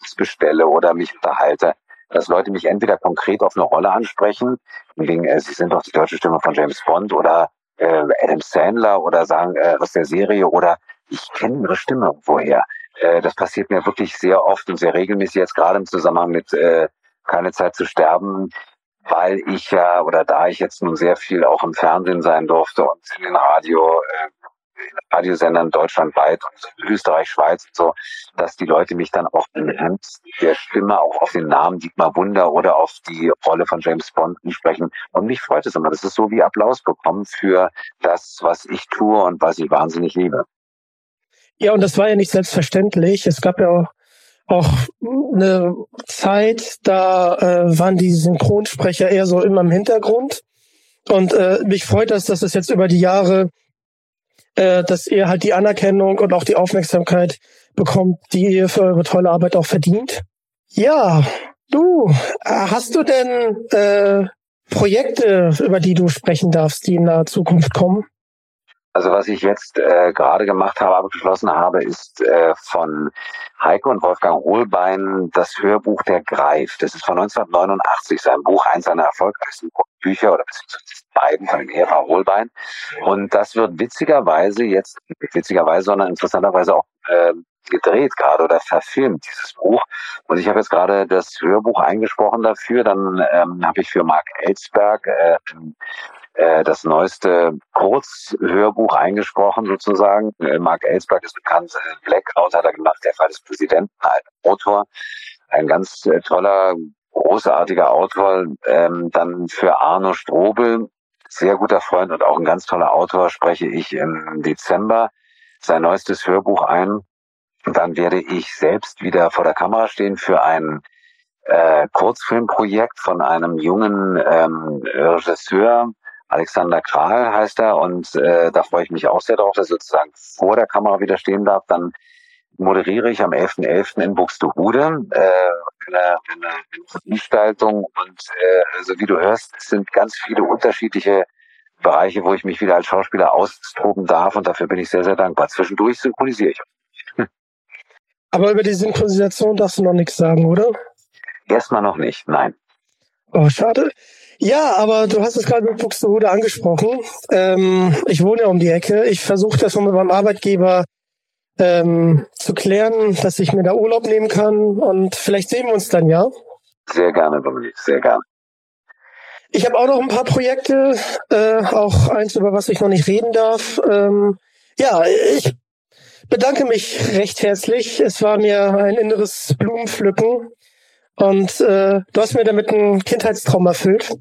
was bestelle oder mich unterhalte, dass Leute mich entweder konkret auf eine Rolle ansprechen, wegen, äh, sie sind doch die deutsche Stimme von James Bond oder äh, Adam Sandler oder sagen äh, aus der Serie oder ich kenne ihre Stimme woher. Äh, das passiert mir wirklich sehr oft und sehr regelmäßig jetzt gerade im Zusammenhang mit äh, keine Zeit zu sterben, weil ich ja oder da ich jetzt nun sehr viel auch im Fernsehen sein durfte und in den Radio, äh, Radiosendern deutschlandweit und Österreich, Schweiz und so, dass die Leute mich dann auch anhand der Stimme auch auf den Namen Dietmar Wunder oder auf die Rolle von James Bond sprechen. Und mich freut es immer. Das ist so wie Applaus bekommen für das, was ich tue und was ich wahnsinnig liebe. Ja, und das war ja nicht selbstverständlich. Es gab ja auch auch eine Zeit, da äh, waren die Synchronsprecher eher so immer im Hintergrund. Und äh, mich freut das, dass es jetzt über die Jahre, äh, dass ihr halt die Anerkennung und auch die Aufmerksamkeit bekommt, die ihr für eure tolle Arbeit auch verdient. Ja, du, äh, hast du denn äh, Projekte, über die du sprechen darfst, die in der Zukunft kommen? Also was ich jetzt äh, gerade gemacht habe, abgeschlossen habe, ist äh, von Heike und Wolfgang Hohlbein das Hörbuch Der Greif. Das ist von 1989, sein Buch, eins seiner erfolgreichsten Bücher oder beziehungsweise beiden von Ehepaar Hohlbein. Und das wird witzigerweise jetzt, nicht witzigerweise, sondern interessanterweise auch äh, gedreht gerade oder verfilmt, dieses Buch. Und ich habe jetzt gerade das Hörbuch eingesprochen dafür. Dann ähm, habe ich für Marc Ellsberg äh, äh, das neueste Kurzhörbuch eingesprochen sozusagen. Äh, Mark Ellsberg ist bekannt, äh, Blackout hat er gemacht, der Fall des Präsidenten, ein Autor, ein ganz toller, großartiger Autor. Ähm, dann für Arno Strobel, sehr guter Freund und auch ein ganz toller Autor, spreche ich im Dezember sein neuestes Hörbuch ein. Dann werde ich selbst wieder vor der Kamera stehen für ein äh, Kurzfilmprojekt von einem jungen ähm, Regisseur, Alexander Kral heißt er und äh, da freue ich mich auch sehr drauf, dass ich sozusagen vor der Kamera wieder stehen darf. Dann moderiere ich am 11.11. .11. in Buxtehude äh, eine, eine Veranstaltung und äh, also wie du hörst, es sind ganz viele unterschiedliche Bereiche, wo ich mich wieder als Schauspieler austoben darf und dafür bin ich sehr, sehr dankbar. Zwischendurch synchronisiere ich. Aber über die Synchronisation darfst du noch nichts sagen, oder? Erstmal noch nicht, nein. Oh, schade. Ja, aber du hast es gerade mit Buxtehude angesprochen. Ähm, ich wohne ja um die Ecke. Ich versuche das mal mit meinem Arbeitgeber ähm, zu klären, dass ich mir da Urlaub nehmen kann und vielleicht sehen wir uns dann, ja? Sehr gerne, Dominik, sehr gerne. Ich habe auch noch ein paar Projekte, äh, auch eins, über was ich noch nicht reden darf. Ähm, ja, ich bedanke mich recht herzlich. Es war mir ein inneres Blumenpflücken. Und äh, du hast mir damit einen Kindheitstraum erfüllt.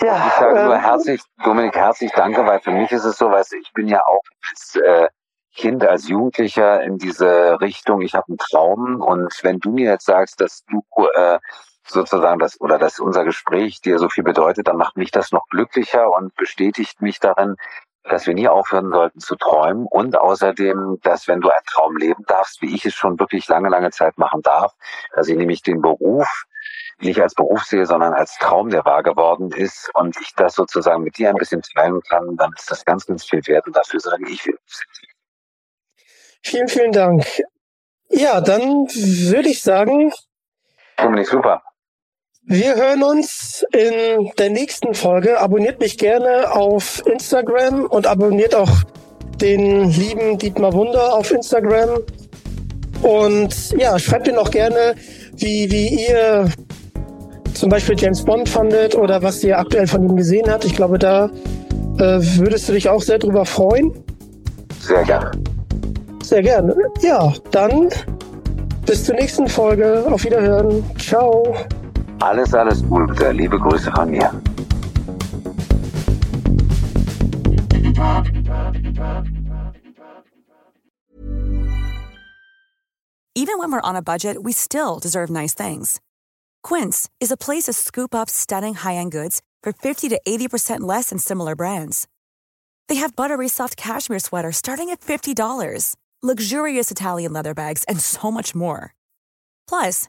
Ja, ich sage nur ähm, herzlich, Dominik, herzlich danke, weil für mich ist es so, weißt du, ich bin ja auch als äh, Kind, als Jugendlicher in diese Richtung, ich habe einen Traum und wenn du mir jetzt sagst, dass du äh, sozusagen das oder dass unser Gespräch dir so viel bedeutet, dann macht mich das noch glücklicher und bestätigt mich darin, dass wir nie aufhören sollten zu träumen und außerdem, dass wenn du einen Traum leben darfst, wie ich es schon wirklich lange, lange Zeit machen darf, dass ich nämlich den Beruf nicht als Beruf sehe, sondern als Traum, der wahr geworden ist und ich das sozusagen mit dir ein bisschen teilen kann, dann ist das ganz, ganz viel wert und dafür sage ich viel. Vielen, vielen Dank. Ja, dann würde ich sagen. Dominik, super. Wir hören uns in der nächsten Folge. Abonniert mich gerne auf Instagram und abonniert auch den lieben Dietmar Wunder auf Instagram. Und ja, schreibt mir noch gerne, wie, wie ihr zum Beispiel James Bond fandet oder was ihr aktuell von ihm gesehen habt. Ich glaube, da äh, würdest du dich auch sehr drüber freuen. Sehr gerne. Sehr gerne. Ja, dann bis zur nächsten Folge. Auf Wiederhören. Ciao. Alles, alles Gute. Liebe Grüße von mir. Even when we're on a budget, we still deserve nice things. Quince is a place to scoop up stunning high-end goods for 50 to 80% less than similar brands. They have buttery soft cashmere sweaters starting at $50, luxurious Italian leather bags, and so much more. Plus,